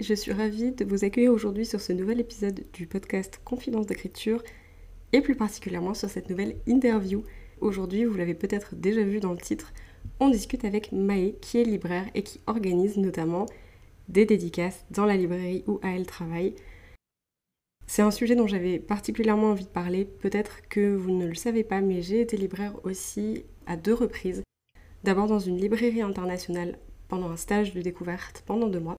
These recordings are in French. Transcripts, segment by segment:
Je suis ravie de vous accueillir aujourd'hui sur ce nouvel épisode du podcast Confidence d'écriture et plus particulièrement sur cette nouvelle interview. Aujourd'hui, vous l'avez peut-être déjà vu dans le titre, on discute avec Maë qui est libraire et qui organise notamment des dédicaces dans la librairie où elle travaille. C'est un sujet dont j'avais particulièrement envie de parler. Peut-être que vous ne le savez pas, mais j'ai été libraire aussi à deux reprises. D'abord dans une librairie internationale pendant un stage de découverte pendant deux mois,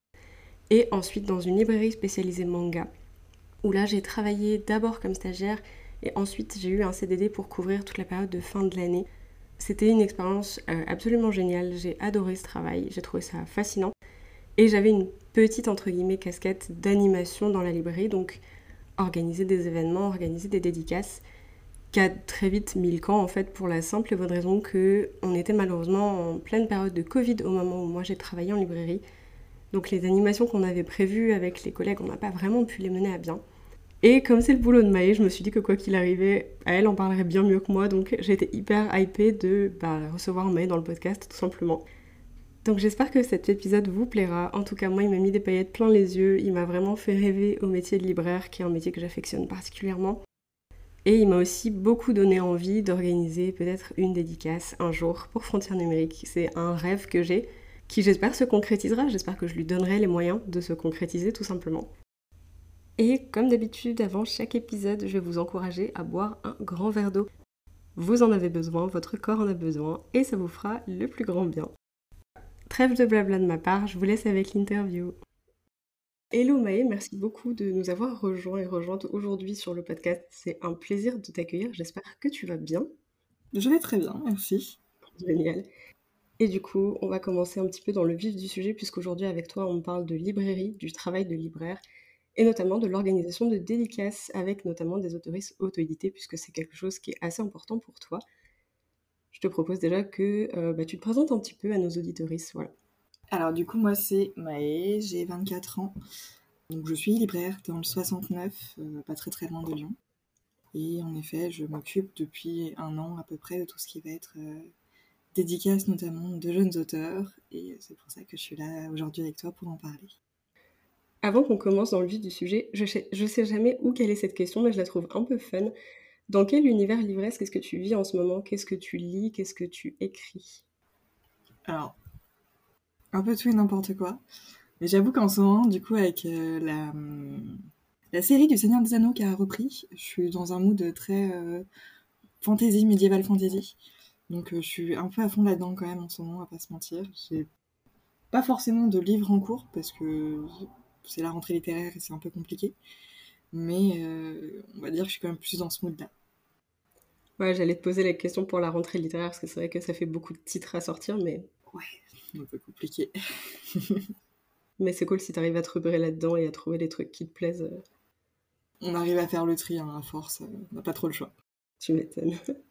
et ensuite dans une librairie spécialisée manga, où là j'ai travaillé d'abord comme stagiaire, et ensuite j'ai eu un CDD pour couvrir toute la période de fin de l'année. C'était une expérience euh, absolument géniale, j'ai adoré ce travail, j'ai trouvé ça fascinant. Et j'avais une petite, entre guillemets, casquette d'animation dans la librairie, donc organiser des événements, organiser des dédicaces, qui a très vite mis le camp en fait pour la simple et bonne raison que on était malheureusement en pleine période de Covid au moment où moi j'ai travaillé en librairie. Donc les animations qu'on avait prévues avec les collègues, on n'a pas vraiment pu les mener à bien. Et comme c'est le boulot de Maë, je me suis dit que quoi qu'il arrivait, elle en parlerait bien mieux que moi, donc été hyper hypée de bah, recevoir Maë dans le podcast tout simplement. Donc j'espère que cet épisode vous plaira. En tout cas, moi, il m'a mis des paillettes plein les yeux. Il m'a vraiment fait rêver au métier de libraire, qui est un métier que j'affectionne particulièrement. Et il m'a aussi beaucoup donné envie d'organiser peut-être une dédicace un jour pour Frontières Numériques. C'est un rêve que j'ai, qui j'espère se concrétisera. J'espère que je lui donnerai les moyens de se concrétiser tout simplement. Et comme d'habitude, avant chaque épisode, je vais vous encourager à boire un grand verre d'eau. Vous en avez besoin, votre corps en a besoin, et ça vous fera le plus grand bien. Trêve de blabla de ma part, je vous laisse avec l'interview. Hello Maë, merci beaucoup de nous avoir rejoints et rejointes aujourd'hui sur le podcast. C'est un plaisir de t'accueillir. J'espère que tu vas bien. Je vais très bien, merci. Génial. Et du coup, on va commencer un petit peu dans le vif du sujet, puisqu'aujourd'hui, avec toi, on parle de librairie, du travail de libraire, et notamment de l'organisation de dédicaces avec notamment des autoristes auto-édités, puisque c'est quelque chose qui est assez important pour toi. Je te propose déjà que euh, bah, tu te présentes un petit peu à nos auditoristes. Voilà. Alors du coup, moi c'est Maë, j'ai 24 ans. Donc je suis libraire dans le 69, euh, pas très très loin de Lyon. Et en effet, je m'occupe depuis un an à peu près de tout ce qui va être euh, dédicace notamment de jeunes auteurs. Et c'est pour ça que je suis là aujourd'hui avec toi pour en parler. Avant qu'on commence dans le vif du sujet, je sais, je sais jamais où quelle est cette question, mais je la trouve un peu fun. Dans quel univers livresque qu'est-ce que tu vis en ce moment? Qu'est-ce que tu lis? Qu'est-ce que tu écris? Alors, un peu tout et n'importe quoi. Mais j'avoue qu'en ce moment, du coup, avec euh, la, la série du Seigneur des Anneaux qui a repris, je suis dans un mood très euh, fantasy, médiéval fantasy. Donc euh, je suis un peu à fond là-dedans quand même en ce moment, à pas se mentir. J'ai pas forcément de livres en cours parce que c'est la rentrée littéraire et c'est un peu compliqué. Mais on va dire que je suis quand même plus dans ce mood-là. Ouais, j'allais te poser la question pour la rentrée littéraire parce que c'est vrai que ça fait beaucoup de titres à sortir, mais. Ouais, un peu compliqué. Mais c'est cool si t'arrives à te repérer là-dedans et à trouver des trucs qui te plaisent. Euh. On arrive à faire le tri hein, à force, euh, on n'a pas trop le choix. Tu m'étonnes.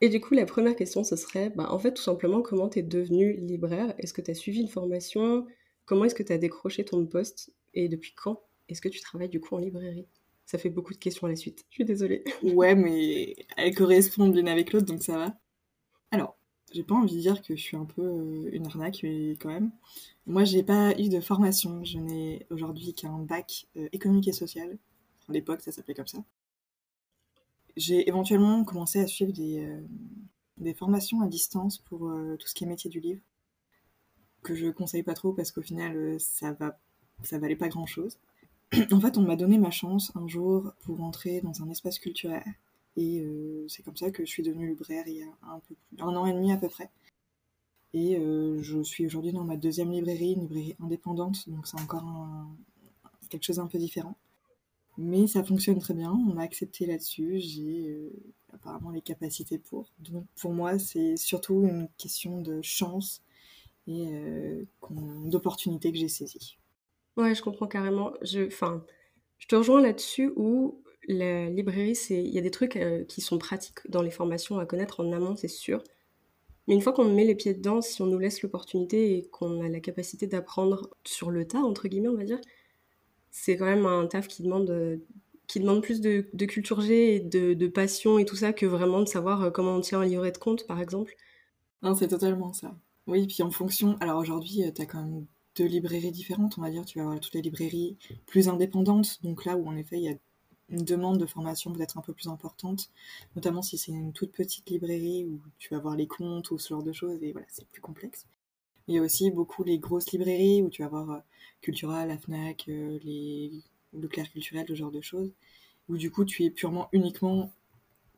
Et du coup, la première question, ce serait, bah, en fait, tout simplement, comment t'es devenu libraire? Est-ce que t'as suivi une formation? Comment est-ce que t'as décroché ton poste? Et depuis quand est-ce que tu travailles du coup en librairie? Ça fait beaucoup de questions à la suite. Je suis désolée. Ouais, mais elles correspondent l'une avec l'autre, donc ça va. Alors, j'ai pas envie de dire que je suis un peu euh, une arnaque, mais quand même. Moi, j'ai pas eu de formation. Je n'ai aujourd'hui qu'un bac euh, économique et social. À l'époque, ça s'appelait comme ça. J'ai éventuellement commencé à suivre des, euh, formations à distance pour tout ce qui est métier du livre, que je conseille pas trop parce qu'au final, ça va, valait pas grand chose. en fait, on m'a donné ma chance un jour pour entrer dans un espace culturel et euh, c'est comme ça que je suis devenue libraire il y a un, un an et demi à peu près. Et euh, je suis aujourd'hui dans ma deuxième librairie, une librairie indépendante, donc c'est encore quelque chose d'un peu différent. Mais ça fonctionne très bien, on m'a accepté là-dessus, j'ai euh, apparemment les capacités pour. Donc pour moi, c'est surtout une question de chance et d'opportunité que j'ai saisie. Ouais, je comprends carrément. Je, enfin, Je te rejoins là-dessus où la librairie, il y a des trucs euh, qui sont pratiques dans les formations à connaître en amont, c'est sûr. Mais une fois qu'on met les pieds dedans, si on nous laisse l'opportunité et qu'on a la capacité d'apprendre sur le tas, entre guillemets, on va dire, c'est quand même un taf qui demande, qui demande plus de, culture G et de, de, passion et tout ça que vraiment de savoir euh, comment on tient un livret de compte, par exemple. Non, c'est totalement ça. Oui, puis en fonction. Alors aujourd'hui, euh, tu as quand même deux librairies différentes, on va dire. Tu vas avoir toutes les librairies plus indépendantes, donc là où en effet il y a une demande de formation peut-être un peu plus importante, notamment si c'est une toute petite librairie où tu vas voir les comptes ou ce genre de choses, et voilà, c'est plus complexe. Il y a aussi beaucoup les grosses librairies où tu vas voir euh, Cultura, la FNAC, euh, les... le Clair Culturel, ce genre de choses, où du coup tu es purement uniquement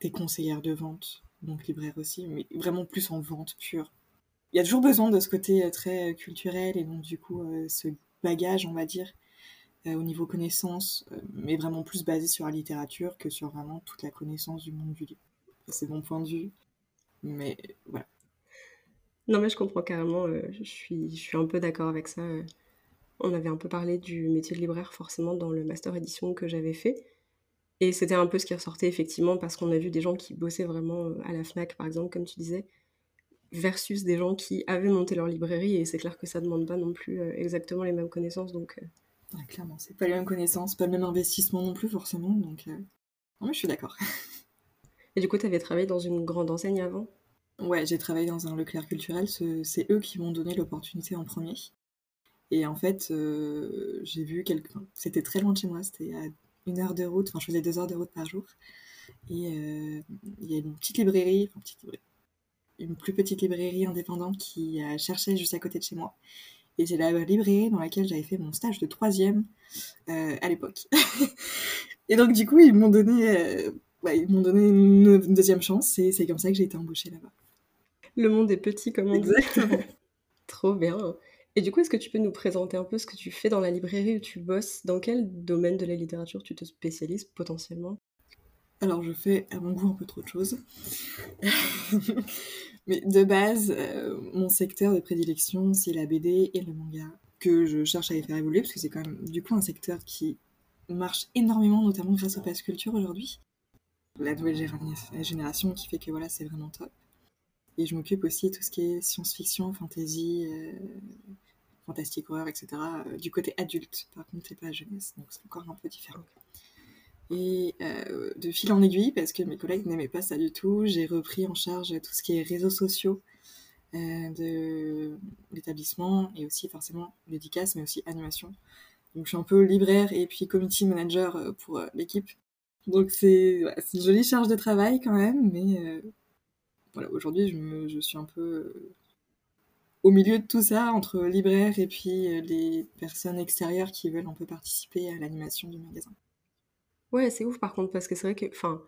des conseillères de vente, donc libraire aussi, mais vraiment plus en vente pure. Il y a toujours besoin de ce côté euh, très culturel et donc du coup ce bagage, on va dire, au niveau connaissance, mais vraiment plus basé sur la littérature que sur vraiment toute la connaissance du monde du livre. C'est mon point de vue, mais voilà. Non, mais je comprends carrément, euh, je, suis, je suis un peu d'accord avec ça. On avait un peu parlé du métier de libraire forcément dans le master édition que j'avais fait. Et c'était un peu ce qui ressortait effectivement parce qu'on a vu des gens qui bossaient vraiment à la FNAC par exemple, comme tu disais, versus des gens qui avaient monté leur librairie et c'est clair que ça demande pas non plus exactement les mêmes connaissances. Donc clairement, c'est pas les mêmes connaissances, pas le même investissement non plus forcément, donc euh, non, mais je suis d'accord. Et du coup, tu avais travaillé dans une grande enseigne avant? Ouais, j'ai travaillé dans un Leclerc culturel, c'est eux qui m'ont donné l'opportunité en premier. Et en fait, euh, j'ai vu quelqu'un, c'était très loin de chez moi, c'était à une heure de route, enfin je faisais deux heures de route par jour. Et euh, il y a une petite librairie, enfin petite librairie, une plus petite librairie indépendante qui cherchait juste à côté de chez moi. Et c'est la librairie dans laquelle j'avais fait mon stage de troisième euh, à l'époque. et donc du coup, ils m'ont donné, euh, ils m'ont donné une, deuxième chance et c'est comme ça que j'ai été embauchée là-bas. Le monde est petit, comme on dit. Exactement. Trop bien. Et du coup, est-ce que tu peux nous présenter un peu ce que tu fais dans la librairie où tu bosses? Dans quel domaine de la littérature tu te spécialises potentiellement? Alors je fais à mon goût un peu trop de choses. Mais de base, euh, mon secteur de prédilection, c'est la BD et le manga, que je cherche à les faire évoluer, parce que c'est quand même du coup un secteur qui marche énormément, notamment grâce au pass culture aujourd'hui. La nouvelle génération qui fait que voilà, c'est vraiment top. Et je m'occupe aussi de tout ce qui est science-fiction, fantasy, euh, fantastique horreur, etc. Euh, du côté adulte. Par contre, c'est pas jeunesse, donc c'est encore un peu différent. Et euh, de fil en aiguille, parce que mes collègues n'aimaient pas ça du tout, j'ai repris en charge tout ce qui est réseaux sociaux euh, de l'établissement et aussi forcément dédicace, mais aussi animation. Donc je suis un peu libraire et puis community manager euh, pour l'équipe. Donc c'est une jolie charge de travail quand même, mais voilà, aujourd'hui je, je, suis un peu au milieu de tout ça, entre libraire et puis les personnes extérieures qui veulent un peu participer à l'animation du magasin. Ouais, c'est ouf par contre, parce que c'est vrai que, enfin,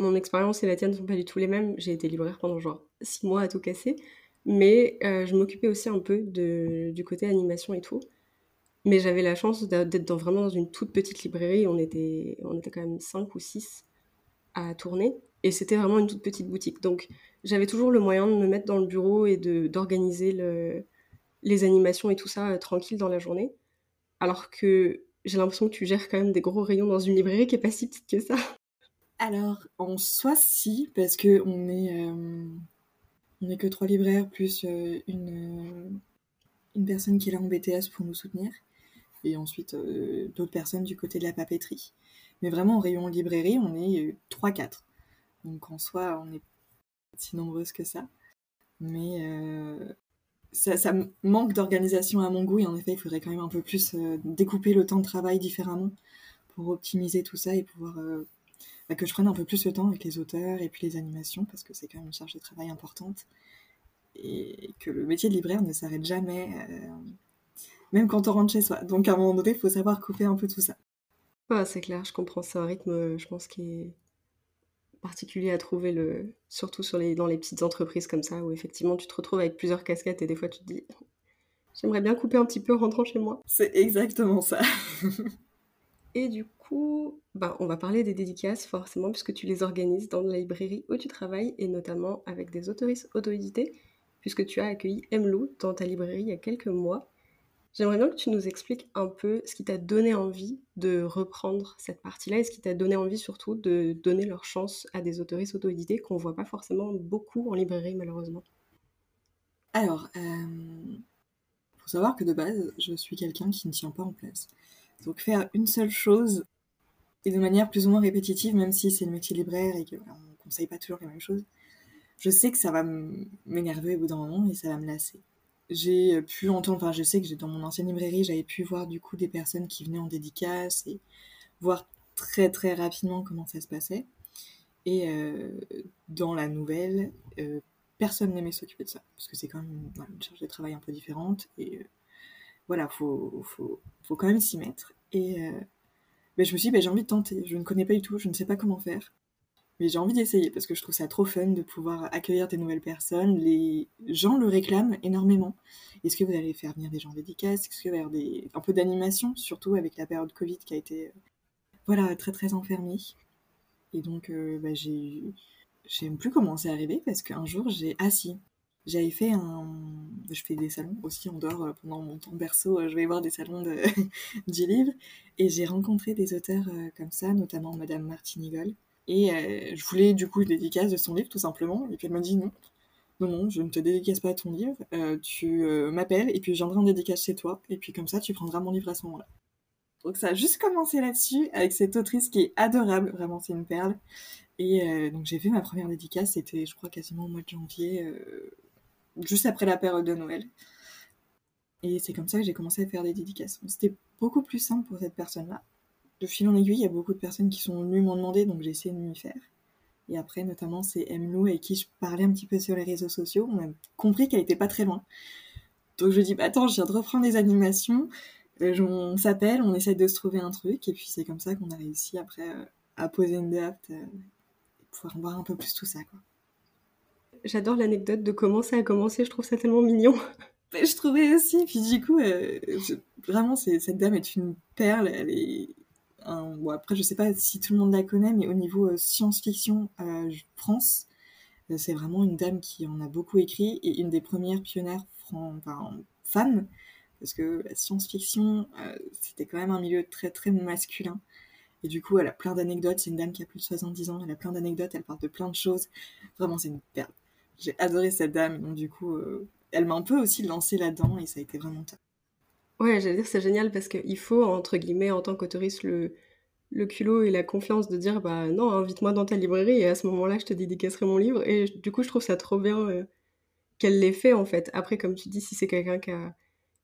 mon expérience et la tienne ne sont pas du tout les mêmes. J'ai été libraire pendant genre six mois à tout casser, mais euh, je m'occupais aussi un peu du côté animation et tout. Mais j'avais la chance d'être dans, vraiment dans une toute petite librairie. On était, on était quand même cinq ou six à tourner. Et c'était vraiment une toute petite boutique. Donc j'avais toujours le moyen de me mettre dans le bureau et d'organiser le, les animations et tout ça euh, tranquille dans la journée. Alors que j'ai l'impression que tu gères quand même des gros rayons dans une librairie qui est pas si petite que ça. Alors, en soi, si, parce que on est, euh, on est que trois libraires plus euh, une, une personne qui est là en BTS pour nous soutenir, et ensuite d'autres personnes du côté de la papeterie. Mais vraiment, en rayon librairie, on est 3-4. Donc en soi, on est si nombreuses que ça. Mais ça, manque d'organisation à mon goût et en effet il faudrait quand même un peu plus euh, découper le temps de travail différemment pour optimiser tout ça et pouvoir euh, bah, que je prenne un peu plus le temps avec les auteurs et puis les animations parce que c'est quand même une charge de travail importante et que le métier de libraire ne s'arrête jamais euh, même quand on rentre chez soi. Donc à un moment donné il faut savoir couper un peu tout ça. C'est clair je comprends. C'est un rythme je pense qui est particulier à trouver, le... surtout sur les... dans les petites entreprises comme ça, où effectivement tu te retrouves avec plusieurs casquettes et des fois tu te dis j'aimerais bien couper un petit peu en rentrant chez moi. C'est exactement ça. et du coup, bah, on va parler des dédicaces forcément, puisque tu les organises dans la librairie où tu travailles et notamment avec des autoristes auto-édités, puisque tu as accueilli Emlou dans ta librairie il y a quelques mois. J'aimerais bien que tu nous expliques un peu ce qui t'a donné envie de reprendre cette partie-là et ce qui t'a donné envie surtout de donner leur chance à des autoristes auto-édités qu'on voit pas forcément beaucoup en librairie malheureusement. Alors, il euh, faut savoir que de base, je suis quelqu'un qui ne tient pas en place. Donc faire une seule chose et de manière plus ou moins répétitive, même si c'est le métier libraire et qu'on ne conseille pas toujours les mêmes choses, je sais que ça va m'énerver au bout d'un moment et ça va me lasser. J'ai pu entendre, enfin je sais que j'ai dans mon ancienne librairie, j'avais pu voir du coup des personnes qui venaient en dédicace et voir très très rapidement comment ça se passait. Et euh, dans la nouvelle, euh, personne n'aimait s'occuper de ça, parce que c'est quand même une, charge de travail un peu différente, et euh, voilà, faut, faut, faut, quand même s'y mettre. Et ben, je me suis dit, ben, j'ai envie de tenter, je ne connais pas du tout, je ne sais pas comment faire, mais j'ai envie d'essayer, parce que je trouve ça trop fun de pouvoir accueillir des nouvelles personnes, les gens le réclament énormément. Est-ce que vous allez faire venir des gens dédicaces? Est-ce qu'il va y avoir des... un peu d'animation, surtout avec la période Covid qui a été euh, voilà, très très enfermée. Et donc, ben, j'ai je sais plus comment c'est arrivé parce qu'un jour j'ai assis. J'avais fait un. Je fais des salons aussi en dehors euh, pendant mon temps berceau. Euh, je vais voir des salons de... du livre et j'ai rencontré des auteurs euh, comme ça, notamment Madame Martine Et je voulais du coup une dédicace de son livre tout simplement. Et puis elle m'a dit non, non, non, je ne te dédicace pas ton livre. tu m'appelles et puis je viendrai en dédicace chez toi. Et puis comme ça, tu prendras mon livre à ce moment-là. Donc ça a juste commencé là-dessus avec cette autrice qui est adorable, vraiment c'est une perle. Et euh, donc j'ai fait ma première dédicace, c'était je crois quasiment au mois de janvier, euh, juste après la période de Noël. Et c'est comme ça que j'ai commencé à faire des dédicaces. C'était beaucoup plus simple pour cette personne-là. De fil en aiguille, il y a beaucoup de personnes qui sont venues m'en demander, donc j'ai essayé de m'y faire. Et après, notamment, c'est Emlou avec qui je parlais un petit peu sur les réseaux sociaux. On a compris qu'elle était pas très loin. Donc je dis, bah, attends, je viens de reprendre des animations. Euh, on s'appelle, on essaie de se trouver un truc. Et puis c'est comme ça qu'on a réussi après à poser une date pouvoir voir un peu plus tout ça. Quoi. J'adore l'anecdote de comment ça a commencé, je trouve ça tellement mignon. je trouvais aussi, puis du coup, euh, vraiment, cette dame est une perle. Elle est bon, après, je sais pas si tout le monde la connaît, mais au niveau euh, science-fiction euh, France, c'est vraiment une dame qui en a beaucoup écrit et une des premières pionnières femmes, parce que la science-fiction, c'était quand même un milieu très très masculin. Et du coup, elle a plein d'anecdotes. C'est une dame qui a plus de 70 ans. Elle a plein d'anecdotes. Elle parle de plein de choses. Vraiment, c'est une perle. J'ai adoré cette dame. Donc, du coup, euh, elle m'a un peu aussi lancée là-dedans et ça a été vraiment top. Ouais, j'allais dire, c'est génial parce qu'il faut, entre guillemets, en tant qu'autoriste, le, le culot et la confiance de dire bah non, invite-moi dans ta librairie et à ce moment-là, je te dédicacerai mon livre. Et du coup, je trouve ça trop bien euh, qu'elle l'ait fait en fait. Après, comme tu dis, si c'est quelqu'un qui a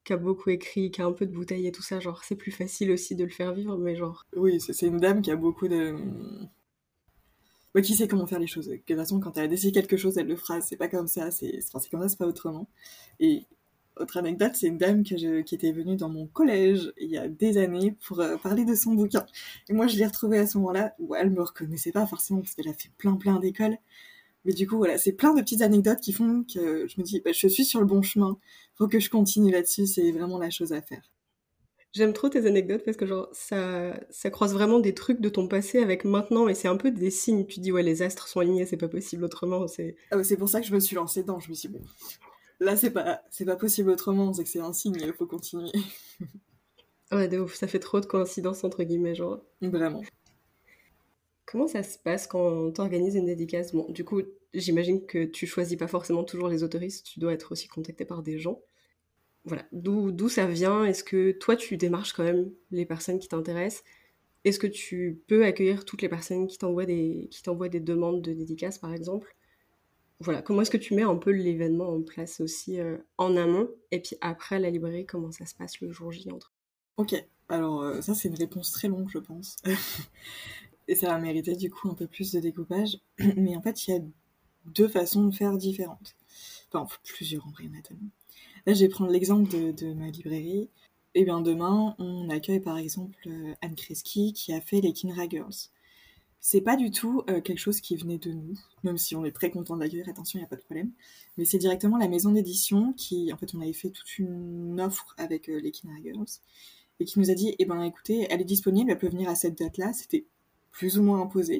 qui a beaucoup écrit, qui a un peu de bouteille et tout ça, genre c'est plus facile aussi de le faire vivre, mais genre. Oui, c'est une dame qui a beaucoup de. Bah, qui sait comment faire les choses. De toute façon, quand elle a décidé quelque chose, elle le fera. C'est pas comme ça, c'est enfin, comme ça, c'est pas autrement. Et autre anecdote, c'est une dame que je... qui était venue dans mon collège il y a des années pour euh, parler de son bouquin. Et moi, je l'ai retrouvée à ce moment-là où elle me reconnaissait pas forcément parce qu'elle a fait plein plein d'écoles. Mais du coup, voilà, c'est plein de petites anecdotes qui font que je me dis, bah, je suis sur le bon chemin. Faut que je continue là-dessus. C'est vraiment la chose à faire. J'aime trop tes anecdotes parce que genre ça, ça croise vraiment des trucs de ton passé avec maintenant et c'est un peu des signes. Tu dis ouais les astres sont alignés, c'est pas possible autrement. C'est ah c'est pour ça que je me suis lancée dedans. Je me suis dit, bon là c'est pas c'est pas possible autrement. C'est que c'est un signe. Il faut continuer. ouais de ouf. Ça fait trop de coïncidences entre guillemets genre. Vraiment. Comment ça se passe quand tu organises une dédicace? Bon, du coup, j'imagine que tu choisis pas forcément toujours les autoristes, tu dois être aussi contacté par des gens. Voilà, d'où ça vient? Est-ce que toi, tu démarches quand même les personnes qui t'intéressent? Est-ce que tu peux accueillir toutes les personnes qui t'envoient des, qui des demandes de dédicace, par exemple? Voilà, comment est-ce que tu mets un peu l'événement en place aussi euh, en amont Et puis après, la librairie, comment ça se passe le jour J entre? Ok, alors euh, ça c'est une réponse très longue, je pense. et ça va mériter du coup un peu plus de découpage. Mais en fait, il y a deux façons de faire différentes. Enfin, plusieurs en vrai. Là, je vais prendre l'exemple de, ma librairie. Et eh bien demain, on accueille par exemple euh, Anne Kreski qui a fait les Kinra Girls. C'est pas du tout euh, quelque chose qui venait de nous, même si on est très content de l'accueillir, attention, il n'y a pas de problème. Mais c'est directement la maison d'édition qui, en fait, on avait fait toute une offre avec euh, les Kinra Girls et qui nous a dit, eh ben écoutez, elle est disponible, elle peut venir à cette date-là. C'était plus ou moins imposé,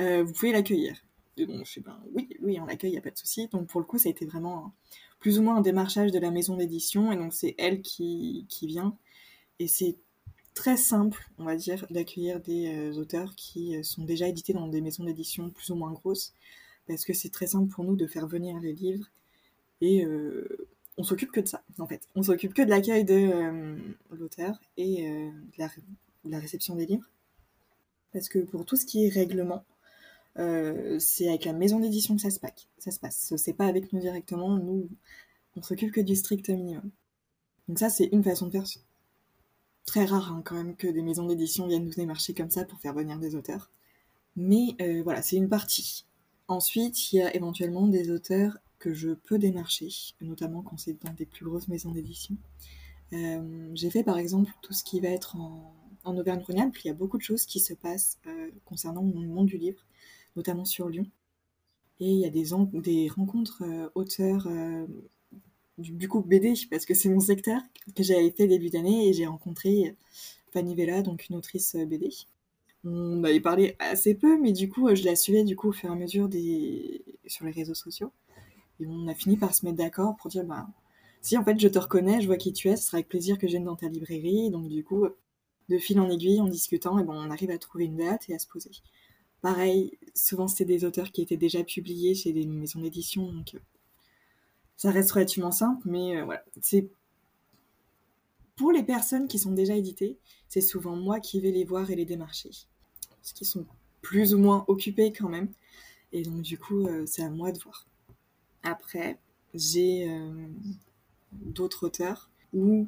euh, vous pouvez l'accueillir. Et bon, je suis ben oui, oui, on l'accueille, il n'y a pas de souci. Donc pour le coup, ça a été vraiment plus ou moins un démarchage de la maison d'édition, et donc c'est elle qui, qui vient. Et c'est très simple, on va dire, d'accueillir des euh, auteurs qui euh, sont déjà édités dans des maisons d'édition plus ou moins grosses, parce que c'est très simple pour nous de faire venir les livres, et euh, on s'occupe que de ça, en fait. On s'occupe que de l'accueil de l'auteur et de la, réception des livres, parce que pour tout ce qui est règlement, c'est avec la maison d'édition que ça se, passe. ça se passe. C'est pas avec nous directement, nous, on s'occupe que du strict minimum. Donc ça, c'est une façon de faire très rare hein, quand même que des maisons d'édition viennent nous démarcher comme ça pour faire venir des auteurs. Mais euh, voilà, c'est une partie. Ensuite, il y a éventuellement des auteurs que je peux démarcher, notamment quand c'est dans des plus grosses maisons d'édition. Euh, j'ai fait par exemple tout ce qui va être en, Auvergne-Rhône-Alpes. Il y a beaucoup de choses qui se passent euh, concernant le monde du livre, notamment sur Lyon. Et il y a des, des rencontres auteurs du, coup BD, parce que c'est mon secteur, que j'avais fait début d'année et j'ai rencontré Fanny Vella, donc une autrice euh, BD. On avait parlé assez peu, mais du coup, je la suivais du coup au fur et à mesure des... sur les réseaux sociaux. Et on a fini par se mettre d'accord pour dire, bah, si en fait je te reconnais, je vois qui tu es, ce sera avec plaisir que vienne dans ta librairie. Donc du coup, de fil en aiguille, en discutant, et bon, on arrive à trouver une date et à se poser. Pareil, souvent c'était des auteurs qui étaient déjà publiés chez des maisons d'édition, donc ça reste relativement simple, mais euh, voilà. C'est pour les personnes qui sont déjà éditées, c'est souvent moi qui vais les voir et les démarcher. Parce qu'ils sont plus ou moins occupés quand même. Et donc, du coup, euh, c'est à moi de voir. Après, j'ai euh, d'autres auteurs où,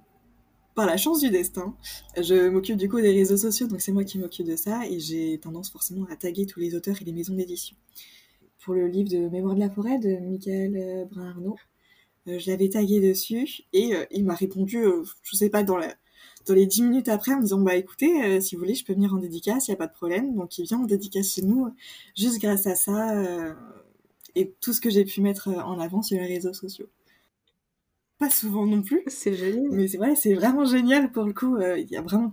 par la chance du destin, je m'occupe du coup des réseaux sociaux, donc c'est moi qui m'occupe de ça, et j'ai tendance forcément à taguer tous les auteurs et les maisons d'édition. Pour le livre de Mémoire de la forêt de Michael Brun-Arnaud, je l'avais tagué dessus et euh, il m'a répondu, euh, je sais pas, dans, la, dans les dix minutes après en me disant bah écoutez, si vous voulez, je peux venir en dédicace, il y a pas de problème. Donc il vient en dédicace chez nous juste grâce à ça et tout ce que j'ai pu mettre en avant sur les réseaux sociaux. Pas souvent non plus. C'est génial. Mais c'est vrai, c'est vraiment génial pour le coup. Il y a vraiment,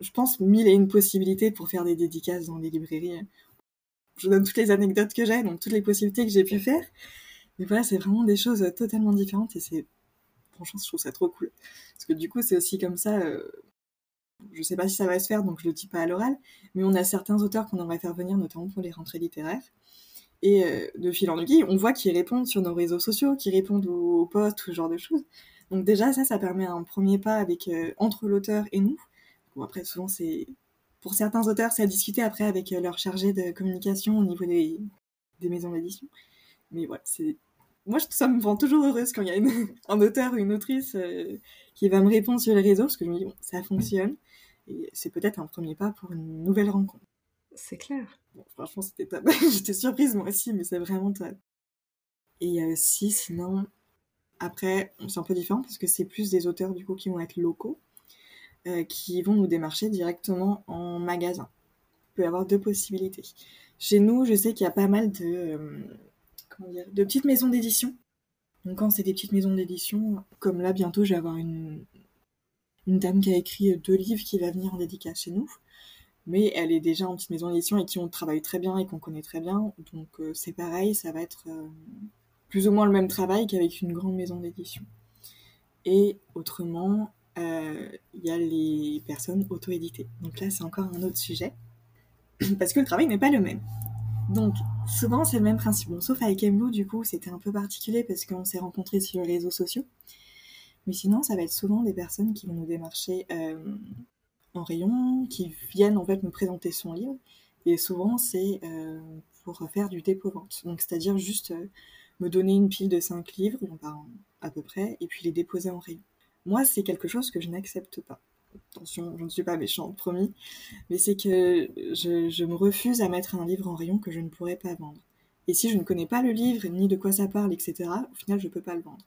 je pense, mille et une possibilités pour faire des dédicaces dans les librairies. Je donne toutes les anecdotes que j'ai, donc toutes les possibilités que j'ai pu faire. Mais voilà, c'est vraiment des choses totalement différentes et c'est. Franchement, je trouve ça trop cool. Parce que du coup, c'est aussi comme ça. Euh... Je sais pas si ça va se faire, donc je le dis pas à l'oral, mais on a certains auteurs qu'on aimerait faire venir, notamment pour les rentrées littéraires. Et euh, de fil en aiguille, on voit qu'ils répondent sur nos réseaux sociaux, qu'ils répondent aux, posts, tout ce genre de choses. Donc déjà, ça, ça permet un premier pas avec euh, entre l'auteur et nous. Après, souvent, c'est pour certains auteurs, c'est à discuter après avec euh, leur chargé de communication au niveau des, des maisons d'édition. Mais voilà, c'est moi, ça me rend toujours heureuse quand il y a un auteur ou une autrice euh, qui va me répondre sur les réseaux, parce que je me dis, bon, ça fonctionne. Et c'est peut-être un premier pas pour une nouvelle rencontre. C'est clair. Bon, franchement, c'était top. J'étais surprise moi aussi, mais c'est vraiment top. Et il y a aussi, sinon, après, c'est un peu différent parce que c'est plus des auteurs du coup qui vont être locaux, euh, qui vont nous démarcher directement en magasin. Il peut y avoir deux possibilités. Chez nous, je sais qu'il y a pas mal de. De petites maisons d'édition. Donc quand c'est des petites maisons d'édition, comme là bientôt je vais avoir une, dame qui a écrit deux livres qui va venir en dédicace chez nous. Mais elle est déjà en petite maison d'édition et qui travaille très bien et qu'on connaît très bien. Donc euh, c'est pareil, ça va être euh, plus ou moins le même travail qu'avec une grande maison d'édition. Et autrement, euh, il y a les personnes auto-éditées. Donc là c'est encore un autre sujet. Parce que le travail n'est pas le même. Donc, souvent, c'est le même principe. Bon, sauf avec Emlou, du coup, c'était un peu particulier parce qu'on s'est rencontrés sur les réseaux sociaux. Mais sinon, ça va être souvent des personnes qui vont nous démarcher euh, en rayon, qui viennent en fait nous présenter son livre. Et souvent, c'est euh, pour faire du dépôt-vente. Donc, c'est-à-dire juste euh, me donner une pile de 5 livres, à peu près, et puis les déposer en rayon. Moi, c'est quelque chose que je n'accepte pas attention, je ne suis pas méchante, promis, mais c'est que je, me refuse à mettre un livre en rayon que je ne pourrais pas vendre. Et si je ne connais pas le livre, ni de quoi ça parle, etc., au final, je ne peux pas le vendre.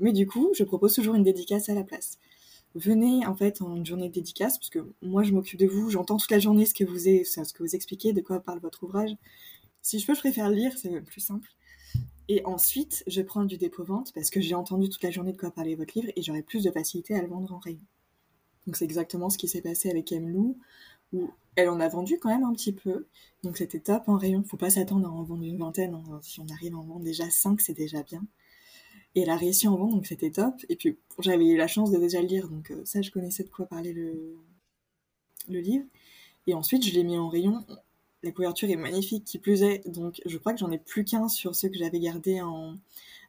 Mais du coup, je propose toujours une dédicace à la place. Venez en fait en une journée de dédicace, parce que moi je m'occupe de vous, j'entends toute la journée ce que vous, expliquez, de quoi parle votre ouvrage. Si je peux, je préfère lire, c'est plus simple. Et ensuite, je prends du dépôt-vente parce que j'ai entendu toute la journée de quoi parler votre livre et j'aurai plus de facilité à le vendre en rayon. Donc c'est exactement ce qui s'est passé avec Emlou, où elle en a vendu quand même un petit peu. Donc c'était top en rayon. Faut pas s'attendre à en vendre une vingtaine. Hein. Si on arrive à en vendre déjà 5, c'est déjà bien. Et elle a réussi à en vendre, donc c'était top. Et puis j'avais eu la chance de déjà le lire, donc euh, ça je connaissais de quoi parler le, livre. Et ensuite je l'ai mis en rayon. La couverture est magnifique, qui plus est. Donc je crois que j'en ai plus qu'un sur ceux que j'avais gardés en,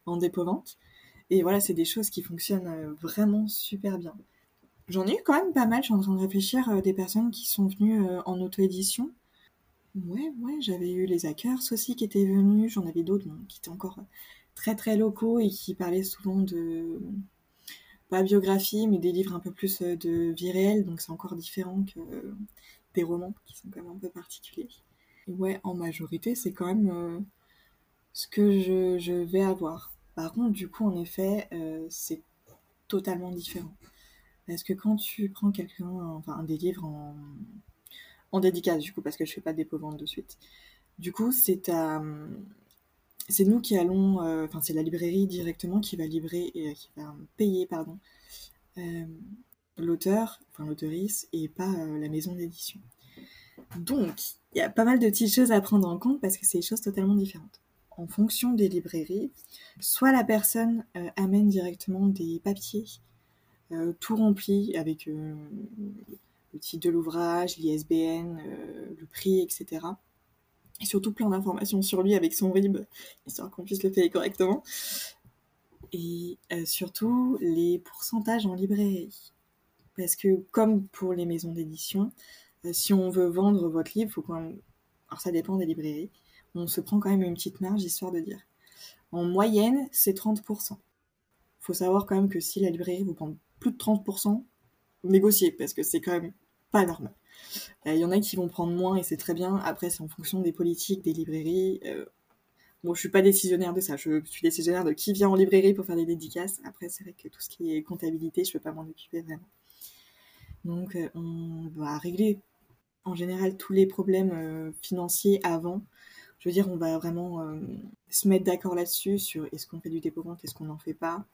en dépôt-vente. Et voilà, c'est des choses qui fonctionnent euh, vraiment super bien. J'en ai eu quand même pas mal, je suis en train de réfléchir, euh, des personnes qui sont venues euh, en auto-édition. Ouais, ouais, j'avais eu les hackers aussi qui étaient venus, j'en avais d'autres qui étaient encore très très locaux et qui parlaient souvent de, pas biographie, mais des livres un peu plus de vie réelle, donc c'est encore différent que des romans qui sont quand même un peu particuliers. Ouais, en majorité, c'est quand même ce que je, vais avoir. Par contre, du coup, en effet, c'est totalement différent. Parce que quand tu prends quelqu'un, enfin des livres en, dédicace, du coup, parce que je fais pas de dépôt-vente de suite. Du coup, c'est nous qui allons, euh, enfin c'est la librairie directement qui va livrer et qui va payer, pardon, euh, l'auteur, enfin l'auteurice, et pas euh, la maison d'édition. Donc, il y a pas mal de petites choses à prendre en compte parce que c'est des choses totalement différentes. En fonction des librairies, soit la personne amène directement des papiers euh, tout rempli avec euh, le titre de l'ouvrage, l'ISBN, euh, le prix, etc. Et surtout plein d'informations sur lui avec son RIB, histoire qu'on puisse le payer correctement. Et surtout les pourcentages en librairie. Parce que comme pour les maisons d'édition, si on veut vendre votre livre, faut quand même... Alors ça dépend des librairies. On se prend quand même une petite marge, histoire de dire. En moyenne, c'est 30%. Faut savoir quand même que si la librairie vous prend plus de 30%, négocier, parce que c'est quand même pas normal. Il y en a qui vont prendre moins et c'est très bien. Après, c'est en fonction des politiques, des librairies. Euh, bon, je suis pas décisionnaire de ça. Je suis décisionnaire de qui vient en librairie pour faire des dédicaces. Après, c'est vrai que tout ce qui est comptabilité, je peux pas m'en occuper vraiment. Donc, euh, on va régler en général tous les problèmes euh, financiers avant. Je veux dire, on va vraiment se mettre d'accord là-dessus sur est-ce qu'on fait du dépôt est-ce qu'on n'en fait pas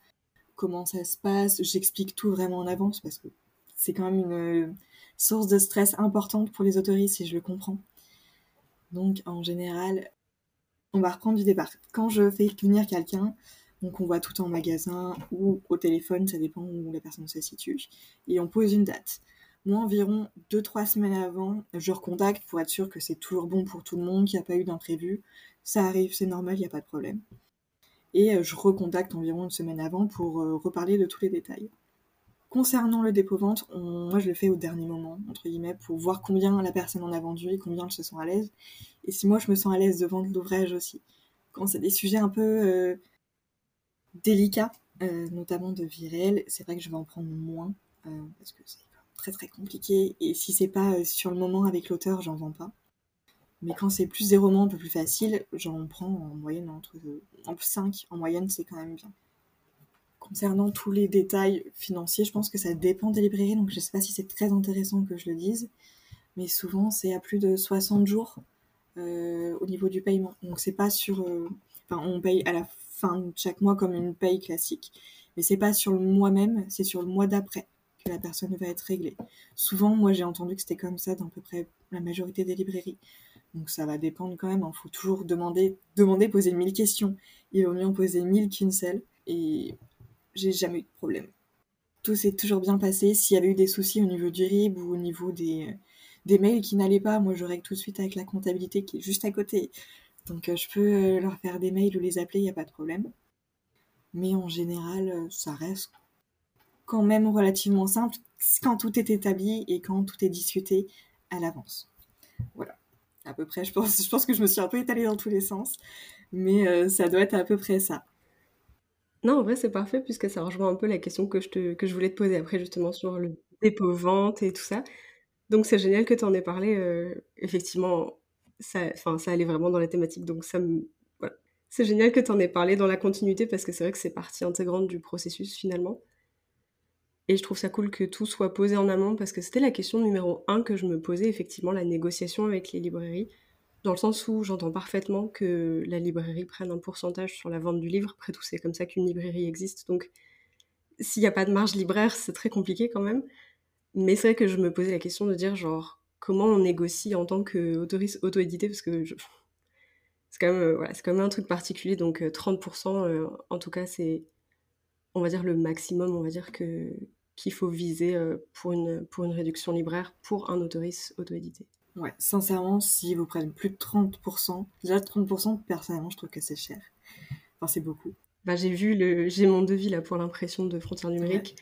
comment ça se passe. J'explique tout vraiment en avance parce que c'est quand même une euh, source de stress importante pour les autoristes et je le comprends. Donc en général, on va reprendre du départ. Quand je fais venir quelqu'un, donc on voit tout en magasin ou au téléphone, ça dépend où la personne se situe, et on pose une date. Moi, environ 2-3 semaines avant, je recontacte pour être sûr que c'est toujours bon pour tout le monde, qu'il n'y a pas eu d'imprévu. Ça arrive, c'est normal, il n'y a pas de problème et euh, je recontacte environ une semaine avant pour euh, reparler de tous les détails. Concernant le dépôt-vente, moi je le fais au dernier moment, entre guillemets, pour voir combien la personne en a vendu et combien elle se sent à l'aise. Et si moi je me sens à l'aise de vendre l'ouvrage aussi. Quand c'est des sujets un peu euh, délicats, notamment de vie réelle, c'est vrai que je vais en prendre moins, parce que c'est très très compliqué. Et si c'est pas sur le moment avec l'auteur, j'en vends pas. Mais quand c'est plus des romans un peu plus faciles, j'en prends en moyenne entre, 5 en moyenne, c'est quand même bien. Concernant tous les détails financiers, je pense que ça dépend des librairies, donc je sais pas si c'est très intéressant que je le dise, mais souvent c'est à plus de 60 jours euh, au niveau du paiement. Donc c'est pas sur, euh, enfin on paye à la fin de chaque mois comme une paye classique, mais c'est pas sur le mois même, c'est sur le mois d'après que la personne va être réglée. Souvent, moi j'ai entendu que c'était comme ça dans à peu près la majorité des librairies. Donc ça va dépendre quand même. Il hein. faut toujours demander, demander, poser mille questions. Il vaut mieux en poser mille qu'une seule. Et j'ai jamais eu de problème. Tout s'est toujours bien passé. S'il y avait eu des soucis au niveau du RIB ou au niveau des, mails qui n'allaient pas, moi je règle tout de suite avec la comptabilité qui est juste à côté. Donc euh, je peux euh, leur faire des mails ou les appeler, il n'y a pas de problème. Mais en général, euh, ça reste quand même relativement simple quand tout est établi et quand tout est discuté à l'avance. Voilà à peu près. Je pense, je pense que je me suis un peu étalée dans tous les sens, mais euh, ça doit être à peu près ça. Non, en vrai, c'est parfait puisque ça rejoint un peu la question que je, te, que je voulais te poser après, justement, sur le dépôt-vente et tout ça. Donc, c'est génial que tu en aies parlé. Euh, effectivement, ça, ça allait vraiment dans la thématique. Donc, ça. Voilà. C'est génial que tu en aies parlé dans la continuité parce que c'est vrai que c'est partie intégrante du processus finalement. Et je trouve ça cool que tout soit posé en amont parce que c'était la question numéro un que je me posais, effectivement, la négociation avec les librairies. Dans le sens où j'entends parfaitement que la librairie prenne un pourcentage sur la vente du livre. Après tout, c'est comme ça qu'une librairie existe. Donc, s'il n'y a pas de marge libraire, c'est très compliqué quand même. Mais c'est vrai que je me posais la question de dire, genre, comment on négocie en tant qu'autoriste auto-édité, parce que c'est quand, même, voilà, quand même un truc particulier. Donc 30%, en tout cas, c'est, on va dire, le maximum, on va dire, que, qu'il faut viser pour, une, pour une réduction libraire pour un autoriste auto-édité. Ouais, sincèrement, si vous prenez plus de 30%, déjà 30%, personnellement, je trouve que c'est cher. Enfin, c'est beaucoup. Bah, j'ai vu le, j'ai mon devis là pour l'impression de frontières numériques.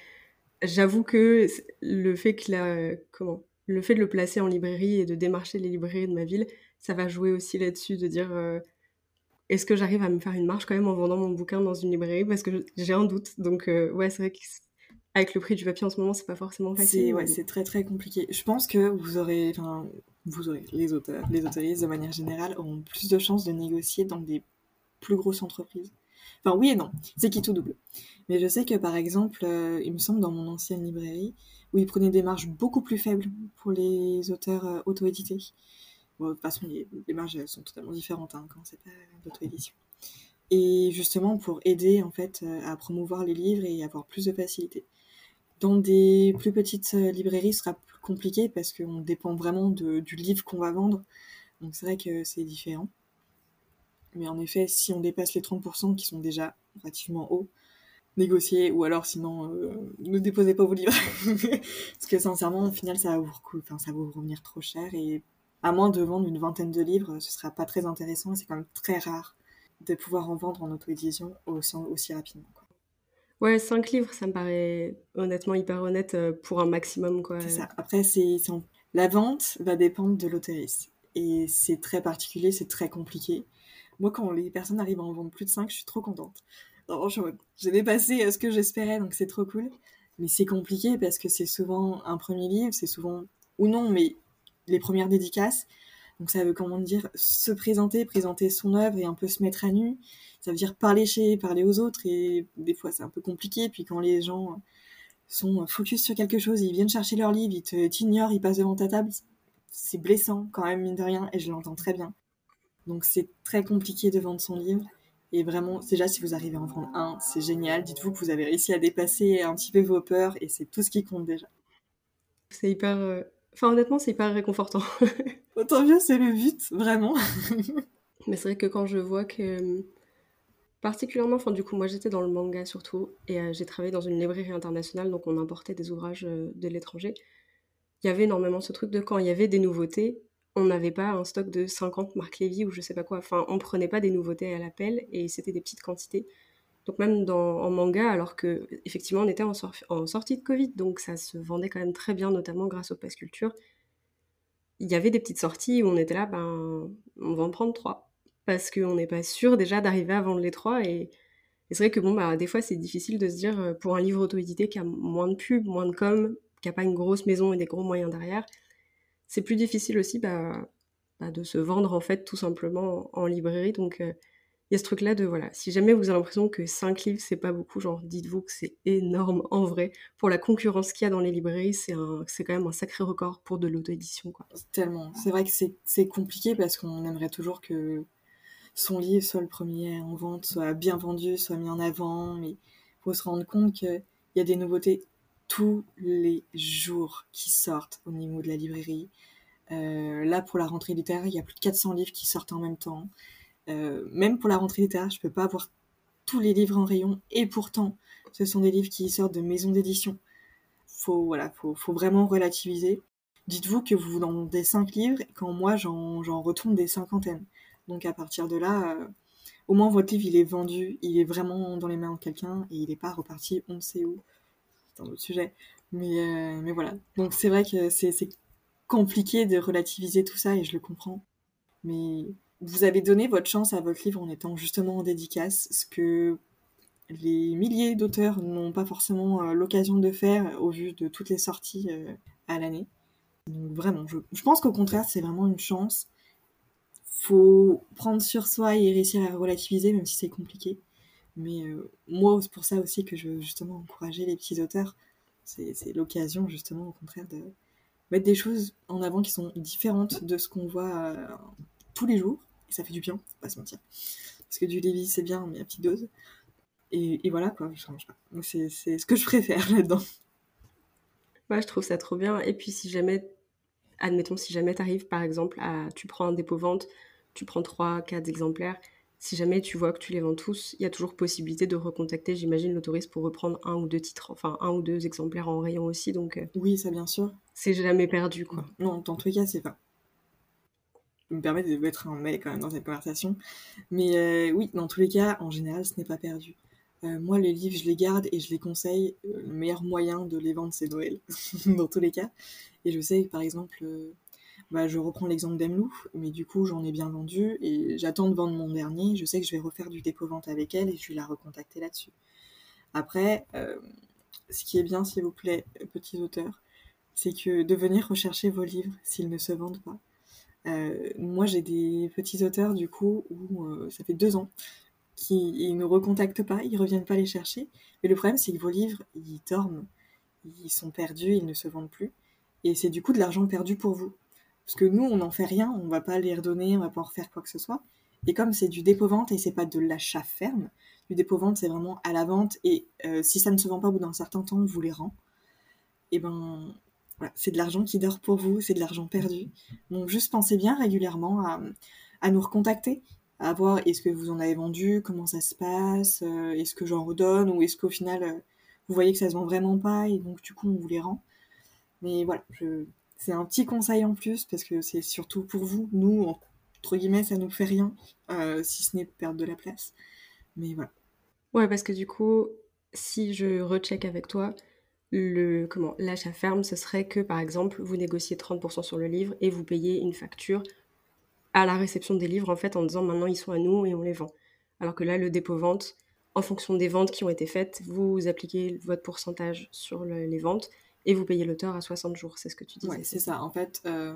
J'avoue que le fait que la, comment, le fait de le placer en librairie et de démarcher les librairies de ma ville, ça va jouer aussi là-dessus, de dire euh, est-ce que j'arrive à me faire une marge quand même en vendant mon bouquin dans une librairie? Parce que j'ai un doute. Donc, euh, ouais, c'est vrai qu'avec le prix du papier en ce moment, c'est pas forcément facile. C'est ouais, c'est très très compliqué. Je pense que vous aurez, enfin, vous aurez les auteurs, les autoristes de manière générale auront plus de chances de négocier dans des plus grosses entreprises. Enfin, oui et non, c'est qui tout double. Mais je sais que par exemple, euh, il me semble dans mon ancienne librairie, où ils prenaient des marges beaucoup plus faibles pour les auteurs euh, auto-édités. De toute façon, les, marges sont totalement différentes hein, quand c'est pas l'auto-édition. Et justement pour aider en fait euh, à promouvoir les livres et avoir plus de facilité. Dans des plus petites librairies, ce sera plus compliqué parce qu'on dépend vraiment du livre qu'on va vendre. Donc c'est vrai que c'est différent. Mais en effet, si on dépasse les 30% qui sont déjà relativement hauts, négocier ou alors sinon euh, ne déposez pas vos livres. Parce que sincèrement, au final, ça va vous, ça va vous revenir trop cher et à moins de vendre une vingtaine de livres, ce sera pas très intéressant et c'est quand même très rare de pouvoir en vendre en auto-édition aussi, aussi rapidement. Quoi. Ouais, 5 livres, ça me paraît honnêtement hyper honnête euh, pour un maximum. Quoi. C'est ça. Après, c'est, la vente va dépendre de l'autoriste. Et c'est très particulier, c'est très compliqué. Moi, quand les personnes arrivent à en vendre plus de 5, je suis trop contente. j'ai dépassé ce que j'espérais, donc c'est trop cool. Mais c'est compliqué parce que c'est souvent un premier livre, c'est souvent, ou non, mais les premières dédicaces. Donc ça veut, comment dire, se présenter, présenter son œuvre et un peu se mettre à nu. Ça veut dire parler chez, parler aux autres et des fois c'est un peu compliqué. Puis quand les gens sont focus sur quelque chose, ils viennent chercher leur livre, ils t'ignorent, ils passent devant ta table, c'est blessant quand même, mine de rien, et je l'entends très bien. Donc c'est très compliqué de vendre son livre. Et vraiment, déjà, si vous arrivez à en vendre un, c'est génial. Dites-vous que vous avez réussi à dépasser un petit peu vos peurs et c'est tout ce qui compte déjà. C'est hyper. Euh, enfin, honnêtement, c'est hyper réconfortant. Autant mieux, c'est le but, vraiment. Mais c'est vrai que quand je vois que. Euh, particulièrement, enfin, du coup, moi j'étais dans le manga surtout, et euh, j'ai travaillé dans une librairie internationale, donc on importait des ouvrages de l'étranger. Il y avait énormément ce truc de quand il y avait des nouveautés, on n'avait pas un stock de 50 marques Lévy ou je sais pas quoi. Enfin, on prenait pas des nouveautés à l'appel et c'était des petites quantités. Donc même dans, en manga, alors que effectivement on était en, sortie de Covid, donc ça se vendait quand même très bien, notamment grâce au Pass Culture. Il y avait des petites sorties où on était là, ben on va en prendre trois parce qu'on n'est pas sûr déjà d'arriver à vendre les trois et, c'est vrai que bon bah des fois c'est difficile de se dire euh, pour un livre auto-édité qui a moins de pub, moins de com, qui a pas une grosse maison et des gros moyens derrière, c'est plus difficile aussi bah, bah, de se vendre en fait tout simplement en, librairie. Euh, il y a ce truc là de voilà, si jamais vous avez l'impression que 5 livres c'est pas beaucoup, genre dites-vous que c'est énorme en vrai. Pour la concurrence qu'il y a dans les librairies, c'est quand même un sacré record pour de l'auto-édition quoi. Tellement. C'est vrai que c'est compliqué parce qu'on aimerait toujours que son livre soit le premier en vente, soit bien vendu, soit mis en avant, mais faut se rendre compte qu'il y a des nouveautés tous les jours qui sortent au niveau de la librairie. Euh, là, pour la rentrée littéraire, il y a plus de 400 livres qui sortent en même temps. Euh, même pour la rentrée littéraire, je peux pas avoir tous les livres en rayon. Et pourtant, ce sont des livres qui sortent de maisons d'édition. Faut, voilà, faut, vraiment relativiser. Dites-vous que vous vendez 5 livres, quand moi, j'en retourne des cinquantaines. Donc à partir de là, euh, au moins votre livre, il est vendu, il est vraiment dans les mains de quelqu'un, et il n'est pas reparti on ne sait où un autre sujet. Mais, euh, mais voilà. Donc c'est vrai que c'est compliqué de relativiser tout ça et je le comprends. Mais vous avez donné votre chance à votre livre en étant justement en dédicace, ce que les milliers d'auteurs n'ont pas forcément euh, l'occasion de faire au vu de toutes les sorties euh, à l'année. Donc vraiment, je, pense qu'au contraire, c'est vraiment une chance. Faut prendre sur soi et réussir à relativiser, même si c'est compliqué. Mais euh, moi, c'est pour ça aussi que je veux justement encourager les petits auteurs. C'est l'occasion, justement, au contraire, de mettre des choses en avant qui sont différentes de ce qu'on voit tous les jours. Et ça fait du bien, faut pas se mentir. Parce que du Lévi, c'est bien, mais à petite dose. Et, voilà, quoi, je change pas. C'est ce que je préfère là-dedans. Ouais, je trouve ça trop bien. Et puis, si jamais admettons, si jamais tu arrives par exemple à. Tu prends un dépôt-vente, tu prends 3, 4 exemplaires. Si jamais tu vois que tu les vends tous, il y a toujours possibilité de recontacter, j'imagine, l'autoriste pour reprendre un ou deux titres, enfin un ou deux exemplaires en rayon aussi. Donc, euh, Oui, ça bien sûr. c'est jamais perdu, quoi. Non, dans tous les cas, c'est pas. Me permets de mettre un mail quand même dans cette conversation. Mais euh, oui, dans tous les cas, en général, ce n'est pas perdu. Euh, moi, les livres, je les garde et je les conseille. Euh, le meilleur moyen de les vendre, c'est Noël, dans tous les cas. Et je sais par exemple, bah, je reprends l'exemple d'Emlou, mais du coup, j'en ai bien vendu et j'attends de vendre mon dernier. Je sais que je vais refaire du dépôt-vente avec elle et je vais la recontacter là-dessus. Après, ce qui est bien, s'il vous plaît, petits auteurs, c'est que de venir rechercher vos livres s'ils ne se vendent pas. Euh, moi, j'ai des petits auteurs, du coup, où euh, ça fait deux ans qu'ils ils ne recontactent pas, ils reviennent pas les chercher. Mais le problème, c'est que vos livres, ils dorment, ils sont perdus, ils ne se vendent plus. Et c'est du coup de l'argent perdu pour vous. Parce que nous, on n'en fait rien, on va pas les redonner, on va pas en refaire quoi que ce soit. Et comme c'est du dépôt-vente et c'est pas de l'achat ferme, du dépôt-vente, c'est vraiment à la vente. Et euh, si ça ne se vend pas au bout d'un certain temps, on vous les rend. Et ben, c'est de l'argent qui dort pour vous, c'est de l'argent perdu. Donc juste pensez bien régulièrement à, nous recontacter, à voir est-ce que vous en avez vendu, comment ça se passe, euh, est-ce que j'en redonne, ou est-ce qu'au final, euh, vous voyez que ça se vend vraiment pas, et donc du coup, on vous les rend. Mais voilà, c'est un petit conseil en plus, parce que c'est surtout pour vous. Nous, entre guillemets, ça nous fait rien, euh, si ce n'est perdre de la place. Mais voilà. Ouais, parce que du coup, si je recheck avec toi, le comment l'achat ferme, ce serait que par exemple, vous négociez 30% sur le livre et vous payez une facture à la réception des livres en fait en disant maintenant ils sont à nous et on les vend. Alors que là, le dépôt-vente, en fonction des ventes qui ont été faites, vous appliquez votre pourcentage sur le- les ventes et vous payez l'auteur à 60 jours. C'est ce que tu disais. Ouais, c'est ça. En fait, euh,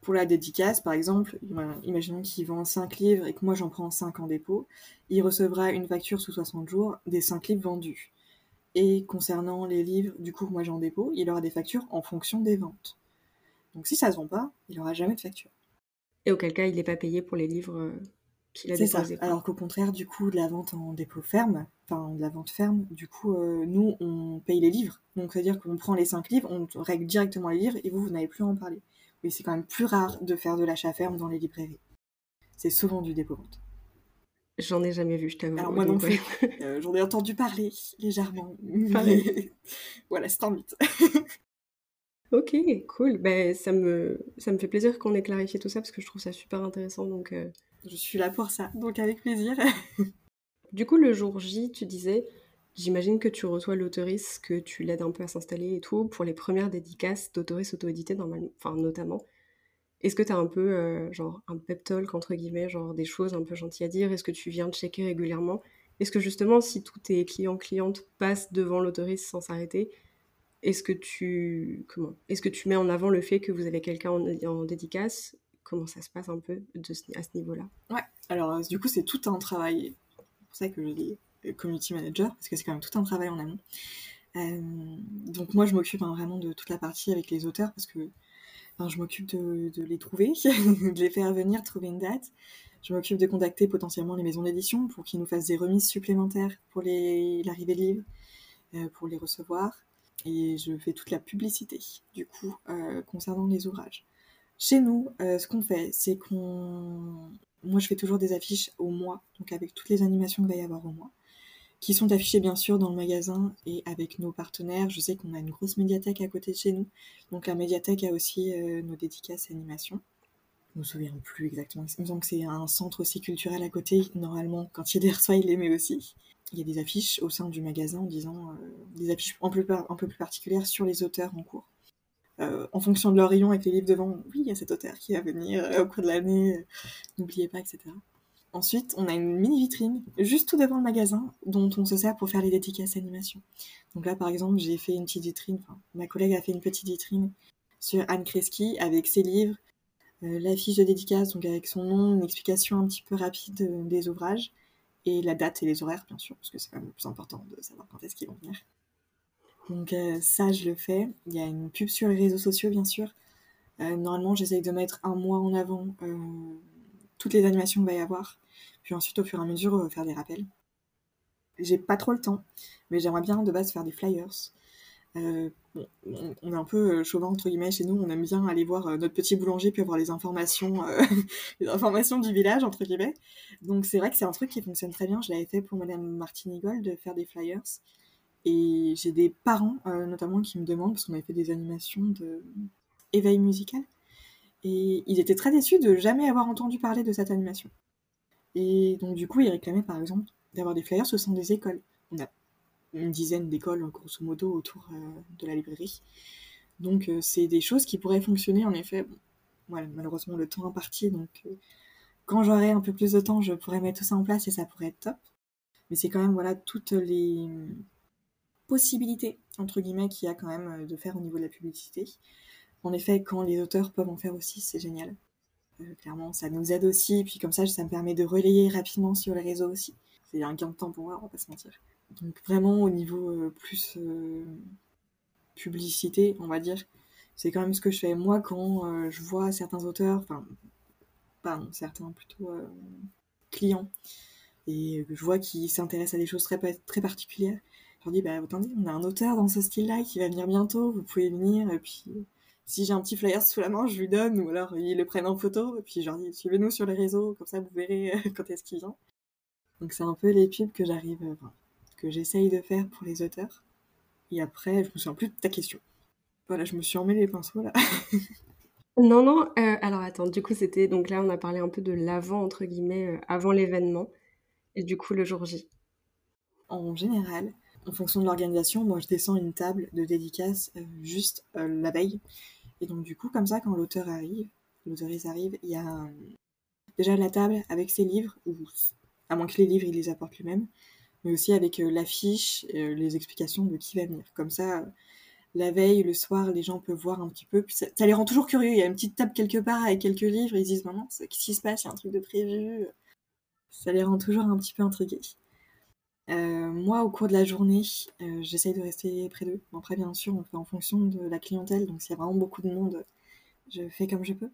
pour la dédicace, par exemple, imaginons qu'il vend 5 livres et que moi j'en prends 5 en dépôt, il recevra une facture sous 60 jours des 5 livres vendus. Et concernant les livres, du coup, moi j'ai en dépôt, il aura des factures en fonction des ventes. Donc si ça se vend pas, il aura jamais de facture. Et auquel cas, il n'est pas payé pour les livres euh, qu'il a C'est ça. Alors qu'au contraire, du coup, de la vente en dépôt ferme, enfin de la vente ferme, du coup, euh, nous, on paye les livres. Donc c'est-à-dire qu'on prend les 5 livres, on règle directement les livres et vous, vous n'avez plus à en parler. Oui, c'est quand même plus rare de faire de l'achat ferme dans les librairies. C'est souvent du dépôt-vente. J'en ai jamais vu, je t'avoue. Alors moi non plus. Euh, J'en ai entendu parler légèrement. Mais voilà, c'est un mythe. Ok, cool. Ben, ça me, ça me fait plaisir qu'on ait clarifié tout ça parce que je trouve ça super intéressant. Donc, euh, Je suis là pour ça, donc avec plaisir. Du coup, le jour J, tu disais, j'imagine que tu reçois l'autorise, que tu l'aides un peu à s'installer et tout, pour les premières dédicaces d'autoristes auto-édités, normalement, enfin, notamment. Est-ce que tu as un peu, euh, genre, un pep talk, entre guillemets, genre des choses un peu gentilles à dire? Est-ce que tu viens de checker régulièrement? Est-ce que justement, si tous tes clients-clientes passent devant l'autoriste sans s'arrêter, est-ce que tu comment Est-ce que tu mets en avant le fait que vous avez quelqu'un en, dédicace? Comment ça se passe un peu à ce niveau-là? Ouais, alors euh, du coup, c'est tout un travail. C'est pour ça que je dis euh, community manager, parce que c'est quand même tout un travail en amont. Donc moi, je m'occupe hein, vraiment de toute la partie avec les auteurs, parce que enfin, je m'occupe de, les trouver, de les faire venir, trouver une date. Je m'occupe de contacter potentiellement les maisons d'édition pour qu'ils nous fassent des remises supplémentaires pour l'arrivée de livres, euh, pour les recevoir. Et je fais toute la publicité, du coup, euh, concernant les ouvrages. Chez nous, euh, ce qu'on fait, c'est qu'on... Moi, je fais toujours des affiches au mois, donc avec toutes les animations qu'il va y avoir au mois, qui sont affichées bien sûr dans le magasin et avec nos partenaires. Je sais qu'on a une grosse médiathèque à côté de chez nous, donc la médiathèque a aussi euh, nos dédicaces et animations. Je me souviens plus exactement. Il me que c'est un centre aussi culturel à côté. Normalement, quand il les reçoit, il les met aussi. Il y a des affiches au sein du magasin disant euh, des affiches un peu, plus particulières sur les auteurs en cours. Euh, en fonction de leur rayon avec les livres devant, oui, il y a cet auteur qui va venir euh, au cours de l'année, n'oubliez pas, etc. Ensuite, on a une mini vitrine juste tout devant le magasin dont on se sert pour faire les dédicaces animations. Donc là, par exemple, j'ai fait une petite vitrine, enfin, ma collègue a fait une petite vitrine sur Anne Kreski avec ses livres, euh, la fiche de dédicace, donc avec son nom, une explication un petit peu rapide euh, des ouvrages, et la date et les horaires, bien sûr, parce que c'est quand même le plus important de savoir quand est-ce qu'ils vont venir. Donc euh, ça, je le fais. Il y a une pub sur les réseaux sociaux, bien sûr. Euh, normalement, j'essaye de mettre un mois en avant toutes les animations qu'il va y avoir. Puis ensuite, au fur et à mesure, euh, faire des rappels. J'ai pas trop le temps, mais j'aimerais bien de base faire des flyers. Euh, on est un peu chauvin entre guillemets chez nous. On aime bien aller voir notre petit boulanger puis avoir les informations, les informations du village entre guillemets. Donc c'est vrai que c'est un truc qui fonctionne très bien. Je l'avais fait pour Madame Martinigol de faire des flyers. Et j'ai des parents notamment qui me demandent parce qu'on avait fait des animations de musical. Et ils étaient très déçus de jamais avoir entendu parler de cette animation. Et donc du coup, ils réclamaient par exemple d'avoir des flyers au sein des écoles. On a une dizaine d'écoles, grosso modo, autour euh, de la librairie. Donc euh, c'est des choses qui pourraient fonctionner en effet. malheureusement, le temps imparti, donc euh, quand j'aurai un peu plus de temps, je pourrais mettre tout ça en place et ça pourrait être top. Mais c'est quand même voilà toutes les possibilités entre guillemets qu'il y a quand même de faire au niveau de la publicité. En effet, quand les auteurs peuvent en faire aussi, c'est génial. Clairement, ça nous aide aussi, et puis comme ça, ça me permet de relayer rapidement sur les réseaux aussi. C'est un gain de temps pour moi, on va pas se mentir. Donc vraiment au niveau euh, plus euh, publicité, on va dire, c'est quand même ce que je fais. Moi, quand euh, je vois certains auteurs, enfin, pardon, certains plutôt clients, et je vois qu'ils s'intéressent à des choses très, très particulières, je leur dis, bah attendez, on a un auteur dans ce style-là qui va venir bientôt, vous pouvez venir, et puis si j'ai un petit flyer sous la main, je lui donne, ou alors ils le prennent en photo, et puis je leur dis, suivez-nous sur les réseaux, comme ça vous verrez quand est-ce qu'il vient. Donc c'est un peu les pubs que j'arrive, que j'essaye de faire pour les auteurs. Et après, je me souviens plus de ta question. Voilà, je me suis emmêlé les pinceaux là. non, non, euh, alors attends, du coup c'était, donc là on a parlé un peu de l'avant, entre guillemets, euh, avant l'événement, et du coup le jour J. En général, en fonction de l'organisation, moi je descends une table de dédicace euh, juste la veille. Et donc du coup, comme ça, quand l'auteur arrive, l'autoriste arrive, il y a déjà la table avec ses livres, ou à moins que les livres il les apporte lui-même, mais aussi avec euh, l'affiche, euh, les explications de qui va venir. Comme ça, euh, la veille, le soir, les gens peuvent voir un petit peu. Puis ça, les rend toujours curieux. Il y a une petite table quelque part avec quelques livres. Ils disent maman, qu'est-ce qui se passe? Il y a un truc de prévu. Ça les rend toujours un petit peu intrigués. Moi, au cours de la journée, j'essaye de rester près d'eux. après, bien sûr, on fait en fonction de la clientèle. Donc, s'il y a vraiment beaucoup de monde, je fais comme je peux.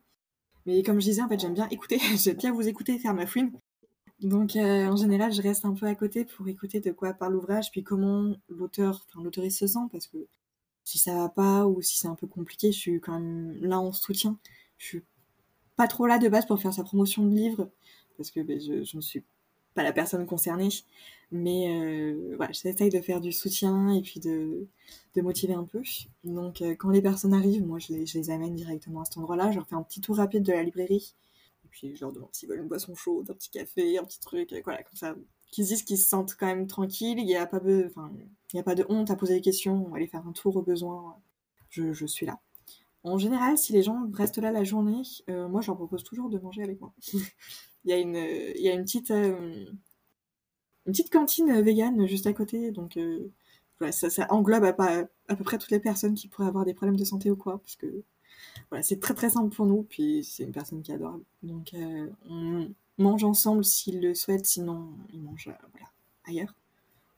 Mais comme je disais, en fait, j'aime bien écouter. j'aime bien vous écouter, faire ma fouine. Donc, euh, en général, je reste un peu à côté pour écouter de quoi parle l'ouvrage, puis comment l'auteur, enfin l'autoriste se sent, parce que si ça va pas ou si c'est un peu compliqué, je suis quand même là en soutien. Je suis pas trop là de base pour faire sa promotion de livre, parce que ben, je, ne suis pas la personne concernée, mais euh, voilà, j'essaye de faire du soutien et puis de, de motiver un peu. Donc, euh, quand les personnes arrivent, moi, je les, je les amène directement à cet endroit-là, je leur fais un petit tour rapide de la librairie puis je leur demande s'ils veulent une boisson chaude, un petit café, un petit truc, voilà, comme ça. Qu'ils disent qu'ils se sentent quand même tranquilles, il n'y a, pas a pas de honte à poser des questions, on va aller faire un tour au besoin, je, je suis là. En général, si les gens restent là la journée, euh, moi je leur propose toujours de manger avec moi. il, y a une, il y a une petite, euh, une petite cantine végane juste à côté, donc euh, voilà, ça, englobe à, à, peu près toutes les personnes qui pourraient avoir des problèmes de santé ou quoi, parce que voilà, c'est très très simple pour nous, puis c'est une personne qui est adorable. Donc euh, on mange ensemble s'il le souhaite, sinon il mange euh, voilà, ailleurs.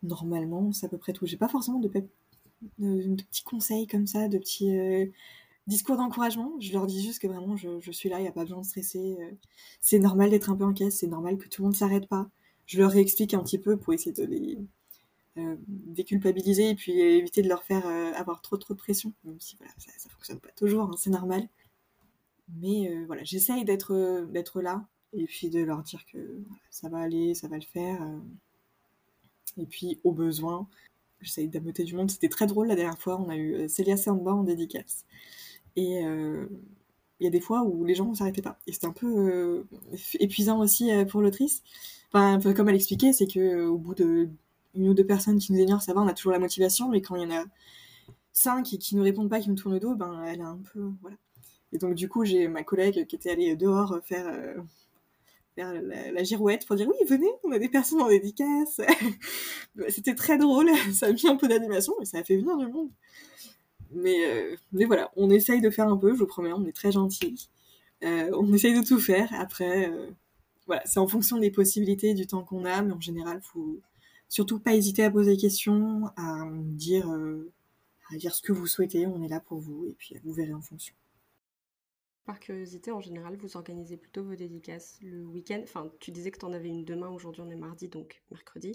Normalement, c'est à peu près tout. J'ai pas forcément de, petits conseils comme ça, de petits euh, discours d'encouragement. Je leur dis juste que vraiment je, suis là, il n'y a pas besoin de stresser. c'est normal d'être un peu en caisse, c'est normal que tout le monde s'arrête pas. Je leur réexplique un petit peu pour essayer de les, euh, déculpabiliser et puis éviter de leur faire euh, avoir trop trop de pression, même si voilà, ça, ça fonctionne pas toujours, hein, c'est normal. Mais euh, voilà, j'essaye d'être d'être là et puis de leur dire que ça va aller, ça va le faire. Et puis au besoin, j'essaye d'ameuter du monde. C'était très drôle la dernière fois, on a eu Célia Samba en dédicace. Et il y a des fois où les gens ne s'arrêtaient pas. Et c'était un peu épuisant aussi pour l'autrice. Enfin, comme elle expliquait, c'est que au bout de ou deux personnes qui nous ignorent, ça va, on a toujours la motivation, mais quand il y en a cinq qui nous répondent pas, qui nous tournent le dos, ben elle a un peu, voilà. Et donc du coup, j'ai ma collègue qui était allée dehors faire, euh, faire la, girouette pour dire oui, venez, on a des personnes en dédicace. C'était très drôle, ça a mis un peu d'animation, mais ça a fait venir du monde. Mais, euh, mais voilà, on essaye de faire un peu, je vous promets, on est très gentils. Euh, on essaye de tout faire. Après, voilà, c'est en fonction des possibilités, du temps qu'on a, mais en général, faut surtout pas hésiter à poser des questions, à dire, euh, à dire ce que vous souhaitez, on est là pour vous, et puis vous verrez en fonction. Par curiosité, en général, vous organisez plutôt vos dédicaces le week-end. Enfin, tu disais que tu en avais une demain, aujourd'hui on est mardi, donc mercredi.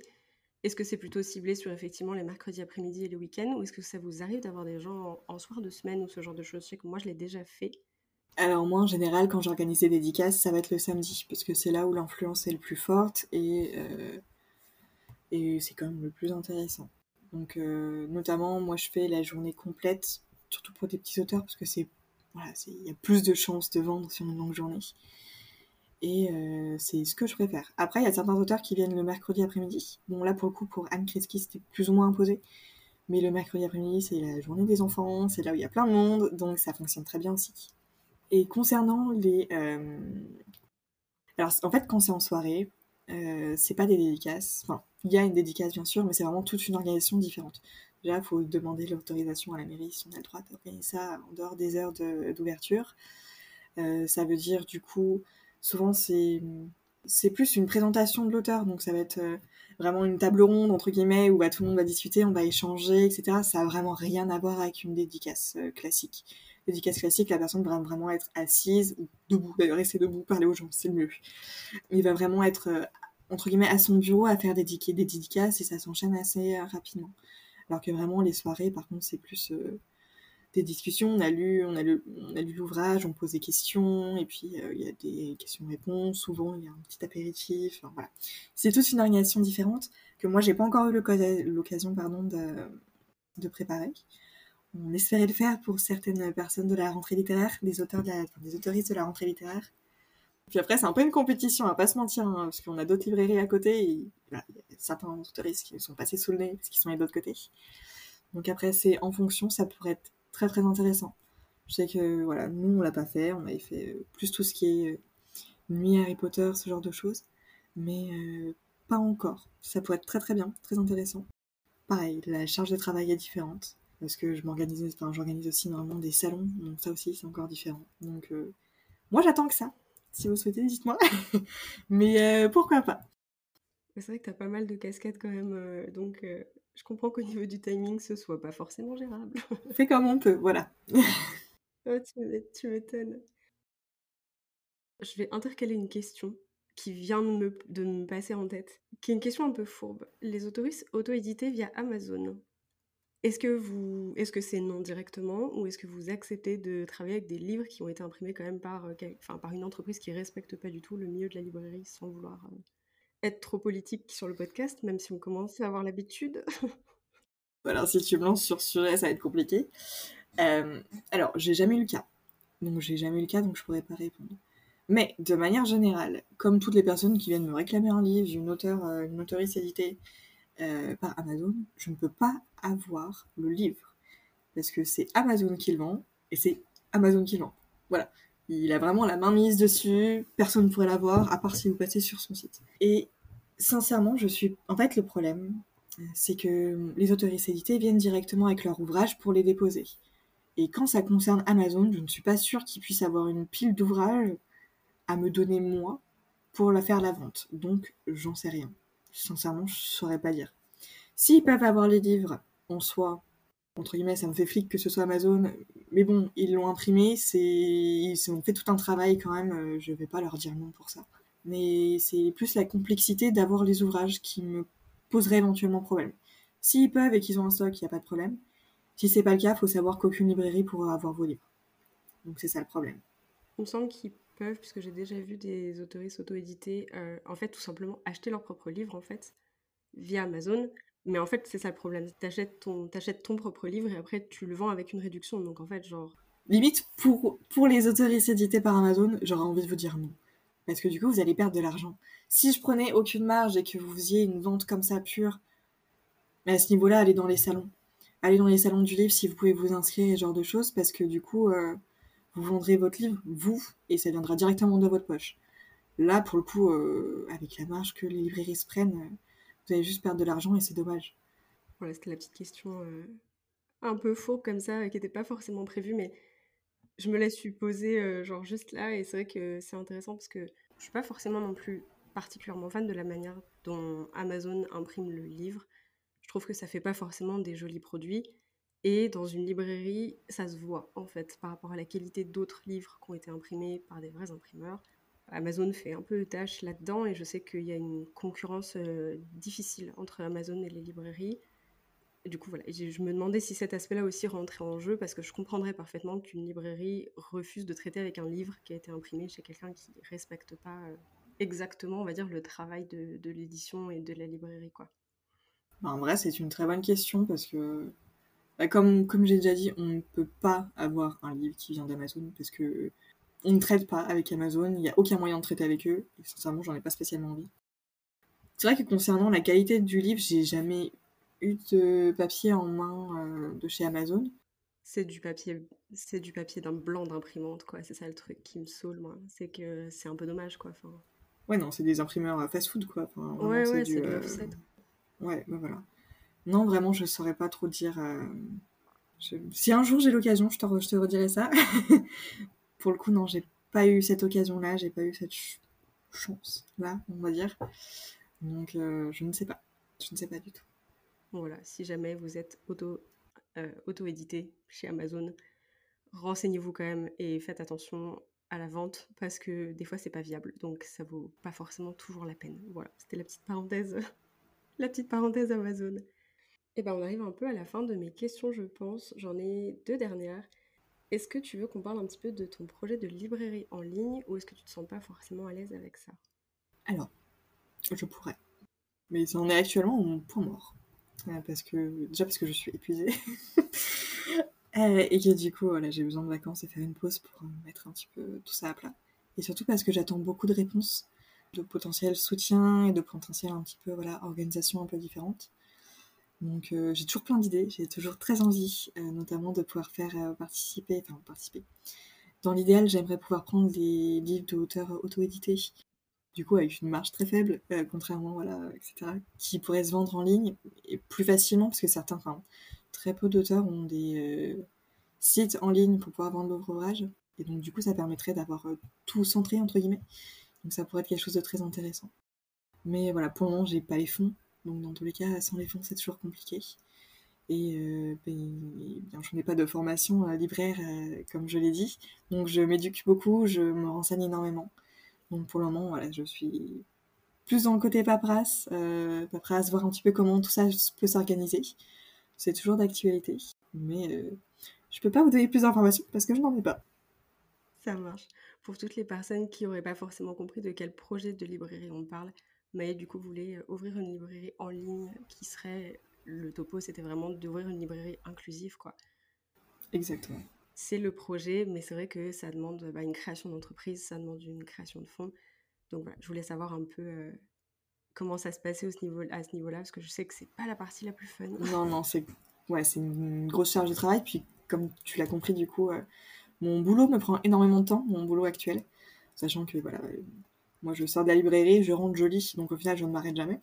Est-ce que c'est plutôt ciblé sur effectivement les mercredis après-midi et les week-ends ou est-ce que ça vous arrive d'avoir des gens en, soir de semaine ou ce genre de choses? Je sais que moi je l'ai déjà fait. Alors moi en général quand j'organise des dédicaces ça va être le samedi parce que c'est là où l'influence est le plus forte et, euh, c'est quand même le plus intéressant. Donc euh, notamment moi je fais la journée complète surtout pour des petits auteurs parce que c'est voilà il y a plus de chances de vendre sur une longue journée. Et euh, c'est ce que je préfère. Après, il y a certains auteurs qui viennent le mercredi après-midi. Bon, là, pour le coup, pour Anne Kreski, c'était plus ou moins imposé. Mais le mercredi après-midi, c'est la journée des enfants, c'est là où il y a plein de monde, donc ça fonctionne très bien aussi. Et concernant les... Euh... Alors, en fait, quand c'est en soirée, euh, c'est pas des dédicaces. Enfin, il y a une dédicace, bien sûr, mais c'est vraiment toute une organisation différente. Déjà, il faut demander l'autorisation à la mairie si on a le droit d'organiser ça en dehors des heures d'ouverture. Ça veut dire, du coup, souvent c'est c'est plus une présentation de l'auteur, donc ça va être euh, vraiment une table ronde entre guillemets où bah, tout le monde va discuter, on va échanger, etc. Ça a vraiment rien à voir avec une dédicace euh, classique. Dédicace classique, la personne va vraiment être assise ou debout, d'ailleurs rester debout, parler aux gens, c'est le mieux. Il va vraiment être euh, entre guillemets à son bureau à faire des, des dédicaces et ça s'enchaîne assez rapidement. Alors que vraiment les soirées, par contre, c'est plus des discussions, on a lu, on a lu, l'ouvrage, on pose des questions, et puis euh, il y a des questions-réponses, souvent il y a un petit apéritif, voilà. C'est toute une organisation différente que moi j'ai pas encore eu l'occasion, pardon, de, préparer. On espérait le faire pour certaines personnes de la rentrée littéraire, des auteurs de la, des autoristes de la rentrée littéraire. Puis après, c'est un peu une compétition, à pas se mentir, hein, parce qu'on a d'autres librairies à côté, et il y a certains autoristes qui sont passés sous le nez, parce qu'ils sont de l'autre côté. Donc après, c'est en fonction, ça pourrait être très très intéressant. Je sais que voilà, nous on l'a pas fait, on avait fait euh, plus tout ce qui est euh, nuit Harry Potter, ce genre de choses, mais euh, pas encore. Ça pourrait être très très bien, très intéressant. Pareil, la charge de travail est différente parce que je m'organise, enfin j'organise aussi normalement des salons, donc ça aussi c'est encore différent. Donc moi j'attends que ça. Si vous souhaitez, dites-moi. mais pourquoi pas C'est vrai que t'as pas mal de casquettes quand même, donc je comprends qu'au niveau du timing, ce soit pas forcément gérable. Fais comme on peut, voilà. oh, tu m'étonnes. Je vais intercaler une question qui vient de me, de me, passer en tête, qui est une question un peu fourbe. Les autoristes auto-édités via Amazon, est-ce que vous, est-ce que c'est non directement ou est-ce que vous acceptez de travailler avec des livres qui ont été imprimés quand même par, euh, enfin, par une entreprise qui respecte pas du tout le milieu de la librairie sans vouloir euh, être trop politique sur le podcast, même si on commence à avoir l'habitude. voilà, si tu me lances sur ce sujet, ça va être compliqué. Euh, alors, j'ai jamais eu le cas. Donc, j'ai jamais eu le cas, donc je pourrais pas répondre. Mais, de manière générale, comme toutes les personnes qui viennent me réclamer un livre d'une auteur, euh, une éditée euh, par Amazon, je ne peux pas avoir le livre. Parce que c'est Amazon qui le vend, et c'est Amazon qui le vend. Voilà. Il a vraiment la main mise dessus, personne ne pourrait l'avoir, à part si vous passez sur son site. Et sincèrement, je suis. En fait, le problème, c'est que les autoristes édités viennent directement avec leur ouvrage pour les déposer. Et quand ça concerne Amazon, je ne suis pas sûre qu'ils puissent avoir une pile d'ouvrages à me donner moi pour la faire la vente. Donc, j'en sais rien. Sincèrement, je saurais pas dire. S'ils peuvent avoir les livres en soi, entre guillemets, ça me fait flic que ce soit Amazon, mais bon, ils l'ont imprimé, c'est ils ont fait tout un travail quand même, euh, je vais pas leur dire non pour ça mais c'est plus la complexité d'avoir les ouvrages qui me poserait éventuellement problème. S'ils peuvent et qu'ils ont un stock, il n'y a pas de problème. Si c'est pas le cas, il faut savoir qu'aucune librairie pourra avoir vos livres. Donc c'est ça le problème. Il me semble qu'ils peuvent, puisque j'ai déjà vu des autoristes auto-édités, euh, en fait tout simplement acheter leurs propres livres en fait via Amazon. Mais en fait c'est ça le problème. T'achètes ton, propre livre et après tu le vends avec une réduction. Donc en fait genre... Limite pour, pour les autoristes édités par Amazon, j'aurais envie de vous dire non parce que du coup vous allez perdre de l'argent. Si je prenais aucune marge et que vous faisiez une vente comme ça pure, à ce niveau-là, allez dans les salons. Allez dans les salons du livre si vous pouvez vous inscrire et ce genre de choses, parce que du coup, euh, vous vendrez votre livre, vous, et ça viendra directement de votre poche. Là, pour le coup, euh, avec la marge que les librairies se prennent, euh, vous allez juste perdre de l'argent et c'est dommage. Voilà, c'était la petite question un peu faux comme ça, qui n'était pas forcément prévue, mais je me laisse supposer euh, genre juste là et c'est vrai que c'est intéressant parce que je suis pas forcément non plus particulièrement fan de la manière dont Amazon imprime le livre. Je trouve que ça fait pas forcément des jolis produits et dans une librairie, ça se voit en fait par rapport à la qualité d'autres livres qui ont été imprimés par des vrais imprimeurs. Amazon fait un peu tâche là-dedans et je sais qu'il y a une concurrence difficile entre Amazon et les librairies. Du coup, voilà, je me demandais si cet aspect-là aussi rentrait en jeu parce que je comprendrais parfaitement qu'une librairie refuse de traiter avec un livre qui a été imprimé chez quelqu'un qui ne respecte pas exactement, on va dire, le travail de, l'édition et de la librairie, quoi. Bah, en vrai, c'est une très bonne question parce que, bah, comme, j'ai déjà dit, on ne peut pas avoir un livre qui vient d'Amazon parce que on ne traite pas avec Amazon, il n'y a aucun moyen de traiter avec eux, et sincèrement, j'en ai pas spécialement envie. C'est vrai que concernant la qualité du livre, j'ai jamais de papier en main euh, de chez Amazon. C'est du papier, c'est du papier d'un blanc d'imprimante, quoi. C'est ça le truc qui me saoule, moi. C'est que c'est un peu dommage, quoi. Enfin... Ouais, non, c'est des imprimeurs fast-food, quoi. ouais, ouais, c'est du, euh... Ouais, bah voilà. Non, vraiment, je saurais pas trop dire. Euh, si un jour j'ai l'occasion, je te, je te redirai ça. Pour le coup, non, j'ai pas eu cette occasion-là, j'ai pas eu cette chance-là, on va dire. Donc, euh, je ne sais pas. Je ne sais pas du tout. Voilà, si jamais vous êtes euh, auto-édité chez Amazon, renseignez-vous quand même et faites attention à la vente parce que des fois c'est pas viable donc ça vaut pas forcément toujours la peine. Voilà, c'était la petite parenthèse la petite parenthèse Amazon. Et eh ben on arrive un peu à la fin de mes questions, je pense. J'en ai deux dernières. Est-ce que tu veux qu'on parle un petit peu de ton projet de librairie en ligne ou est-ce que tu te sens pas forcément à l'aise avec ça? Alors, je pourrais. Mais en est actuellement mon point mort. Euh, parce que, déjà parce que je suis épuisée. Euh, et que du coup, voilà, j'ai besoin de vacances et faire une pause pour mettre un petit peu tout ça à plat. Et surtout parce que j'attends beaucoup de réponses de potentiel soutien et de potentiel un petit peu voilà organisation un peu différente. Donc euh, j'ai toujours plein d'idées, j'ai toujours très envie, euh, notamment de pouvoir faire euh, participer, enfin participer. Dans l'idéal, j'aimerais pouvoir prendre des livres d'auteurs auto-édités, du coup avec une marge très faible, contrairement voilà, etc., qui pourraient se vendre en ligne et plus facilement parce que certains, enfin très peu d'auteurs ont des sites en ligne pour pouvoir vendre leur ouvrage. Et donc du coup, ça permettrait d'avoir tout centré entre guillemets donc ça pourrait être quelque chose de très intéressant. Mais voilà, pour le moment, j'ai pas les fonds. Donc dans tous les cas, sans les fonds, c'est toujours compliqué. Et euh, ben, bien, je n'ai pas de formation euh, libraire, euh, comme je l'ai dit. Donc je m'éduque beaucoup, je me renseigne énormément. Donc pour le moment, voilà, je suis plus dans le côté paperasse, euh, paperasse, voir un petit peu comment tout ça peut s'organiser. C'est toujours d'actualité. Mais euh, je peux pas vous donner plus d'informations parce que je n'en ai pas. Ça marche. Pour toutes les personnes qui n'auraient pas forcément compris de quel projet de librairie on parle, Maë du coup voulait euh, ouvrir une librairie en ligne qui serait le topo, c'était vraiment d'ouvrir une librairie inclusive quoi. Exactement. C'est le projet, mais c'est vrai que ça demande bah, une création d'entreprise, ça demande une création de fonds. Donc voilà, je voulais savoir un peu euh, comment ça se passait au niveau, à ce niveau-là, parce que je sais que c'est pas la partie la plus fun. Non, non, c'est ouais, une grosse charge de travail. Puis comme tu l'as compris, du coup, euh, mon boulot me prend énormément de temps, mon boulot actuel, sachant que voilà, moi je sors de la librairie, je rentre jolie, donc au final je ne m'arrête jamais.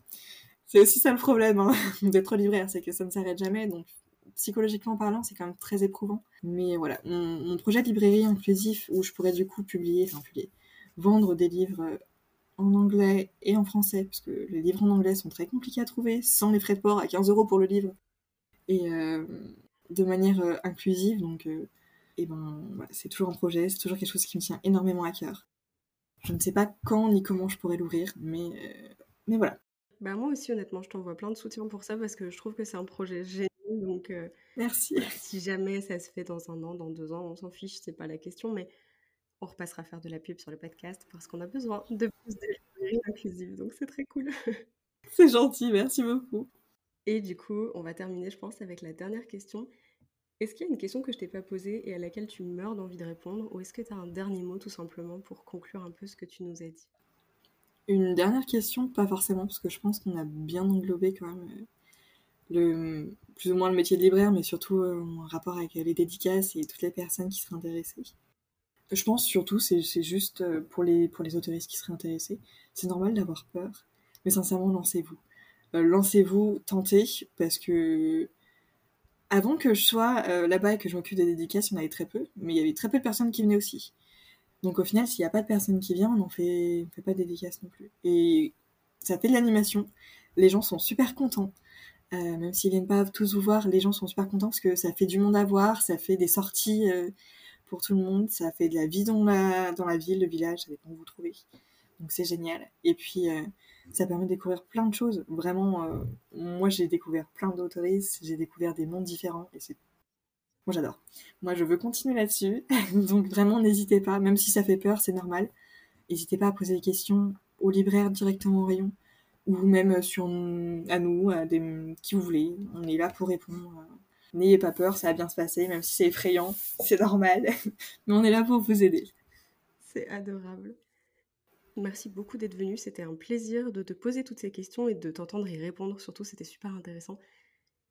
C'est aussi ça le problème hein, d'être libraire, c'est que ça ne s'arrête jamais, donc psychologiquement parlant, c'est quand même très éprouvant. Mais voilà, mon, projet de librairie inclusif où je pourrais du coup publier, vendre des livres en anglais et en français, parce que les livres en anglais sont très compliqués à trouver, sans les frais de port à 15 euros pour le livre, et euh, de manière euh, inclusive, donc euh, et ben c'est toujours un projet, c'est toujours quelque chose qui me tient énormément à cœur. Je ne sais pas quand ni comment je pourrais l'ouvrir, mais, mais voilà. Bah moi aussi honnêtement, je t'envoie plein de soutien pour ça parce que je trouve que c'est un projet génial. Donc euh, merci. si jamais ça se fait dans un an, dans deux ans, on s'en fiche, c'est pas la question, mais on repassera faire de la pub sur le podcast parce qu'on a besoin de plus de inclusive, donc c'est très cool. c'est gentil, merci beaucoup. Et du coup, on va terminer, je pense, avec la dernière question. Est-ce qu'il y a une question que je t'ai pas posée et à laquelle tu meurs d'envie de répondre Ou est-ce que tu as un dernier mot tout simplement pour conclure un peu ce que tu nous as dit? Une dernière question, pas forcément, parce que je pense qu'on a bien englobé quand même euh, plus ou moins le métier de libraire, mais surtout euh, en rapport avec les dédicaces et toutes les personnes qui seraient intéressées. Je pense surtout, c'est juste euh, pour les, pour les autoristes qui seraient intéressés, c'est normal d'avoir peur, mais sincèrement, lancez-vous. lancez-vous, tentez, parce que avant que je sois euh, là-bas et que je m'occupe des dédicaces, il y en avait très peu, mais il y avait très peu de personnes qui venaient aussi. Donc au final, s'il n'y a pas de personne qui vient, on n'en fait, fait pas de dédicaces non plus. Et ça fait de l'animation. Les gens sont super contents. Euh, même s'ils viennent pas tous vous voir, les gens sont super contents parce que ça fait du monde à voir, ça fait des sorties euh, pour tout le monde. Ça fait de la vie dans la, ville, le village, ça dépend où vous trouvez. Donc c'est génial. Et puis euh, ça permet de découvrir plein de choses. Vraiment, moi j'ai découvert plein d'autoristes, j'ai découvert des mondes différents et c'est moi j'adore. Moi je veux continuer là-dessus. Donc vraiment n'hésitez pas, même si ça fait peur, c'est normal. N'hésitez pas à poser des questions au libraire directement au rayon ou même sur à nous, à qui vous voulez. On est là pour répondre. N'ayez pas peur, ça va bien se passer, même si c'est effrayant, c'est normal. Mais on est là pour vous aider. C'est adorable. Merci beaucoup d'être venu. C'était un plaisir de te poser toutes ces questions et de t'entendre y répondre. Surtout, c'était super intéressant.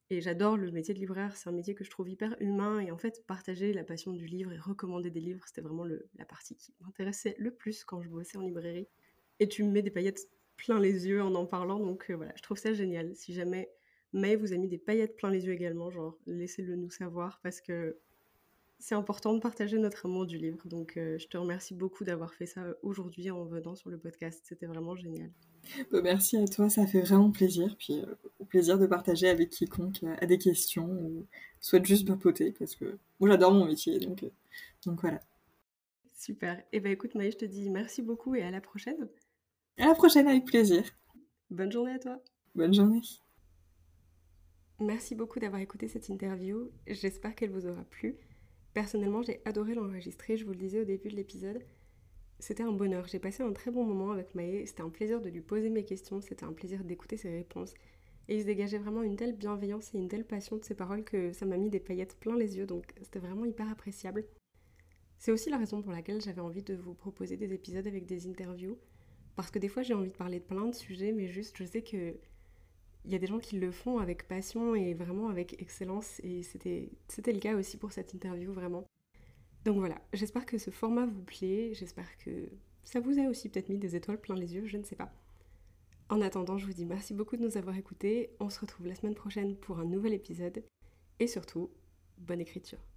Et j'adore le métier de libraire. C'est un métier que je trouve hyper humain. Et en fait, partager la passion du livre et recommander des livres, c'était vraiment la partie qui m'intéressait le plus quand je bossais en librairie. Et tu me mets des paillettes plein les yeux en en parlant. Donc euh, voilà, je trouve ça génial. Si jamais May vous a mis des paillettes plein les yeux également, genre laissez-le nous savoir parce que c'est important de partager notre amour du livre. Donc, euh, je te remercie beaucoup d'avoir fait ça aujourd'hui en venant sur le podcast. C'était vraiment génial. Bah, merci à toi, ça fait vraiment plaisir. Puis, euh, au plaisir de partager avec quiconque a des questions ou souhaite juste papoter parce que moi, j'adore mon métier. Donc, euh, donc voilà. Super. Et eh ben écoute, Maï, je te dis merci beaucoup et à la prochaine. À la prochaine, avec plaisir. Bonne journée à toi. Bonne journée. Merci beaucoup d'avoir écouté cette interview. J'espère qu'elle vous aura plu. Personnellement, j'ai adoré l'enregistrer, je vous le disais au début de l'épisode. C'était un bonheur, j'ai passé un très bon moment avec Maë, c'était un plaisir de lui poser mes questions, c'était un plaisir d'écouter ses réponses. Et il se dégageait vraiment une telle bienveillance et une telle passion de ses paroles que ça m'a mis des paillettes plein les yeux, donc c'était vraiment hyper appréciable. C'est aussi la raison pour laquelle j'avais envie de vous proposer des épisodes avec des interviews, parce que des fois j'ai envie de parler de plein de sujets, mais juste je sais que il y a des gens qui le font avec passion et vraiment avec excellence et c'était le cas aussi pour cette interview vraiment. Donc voilà, j'espère que ce format vous plaît, j'espère que ça vous a aussi peut-être mis des étoiles plein les yeux, je ne sais pas. En attendant, je vous dis merci beaucoup de nous avoir écoutés, on se retrouve la semaine prochaine pour un nouvel épisode et surtout, bonne écriture.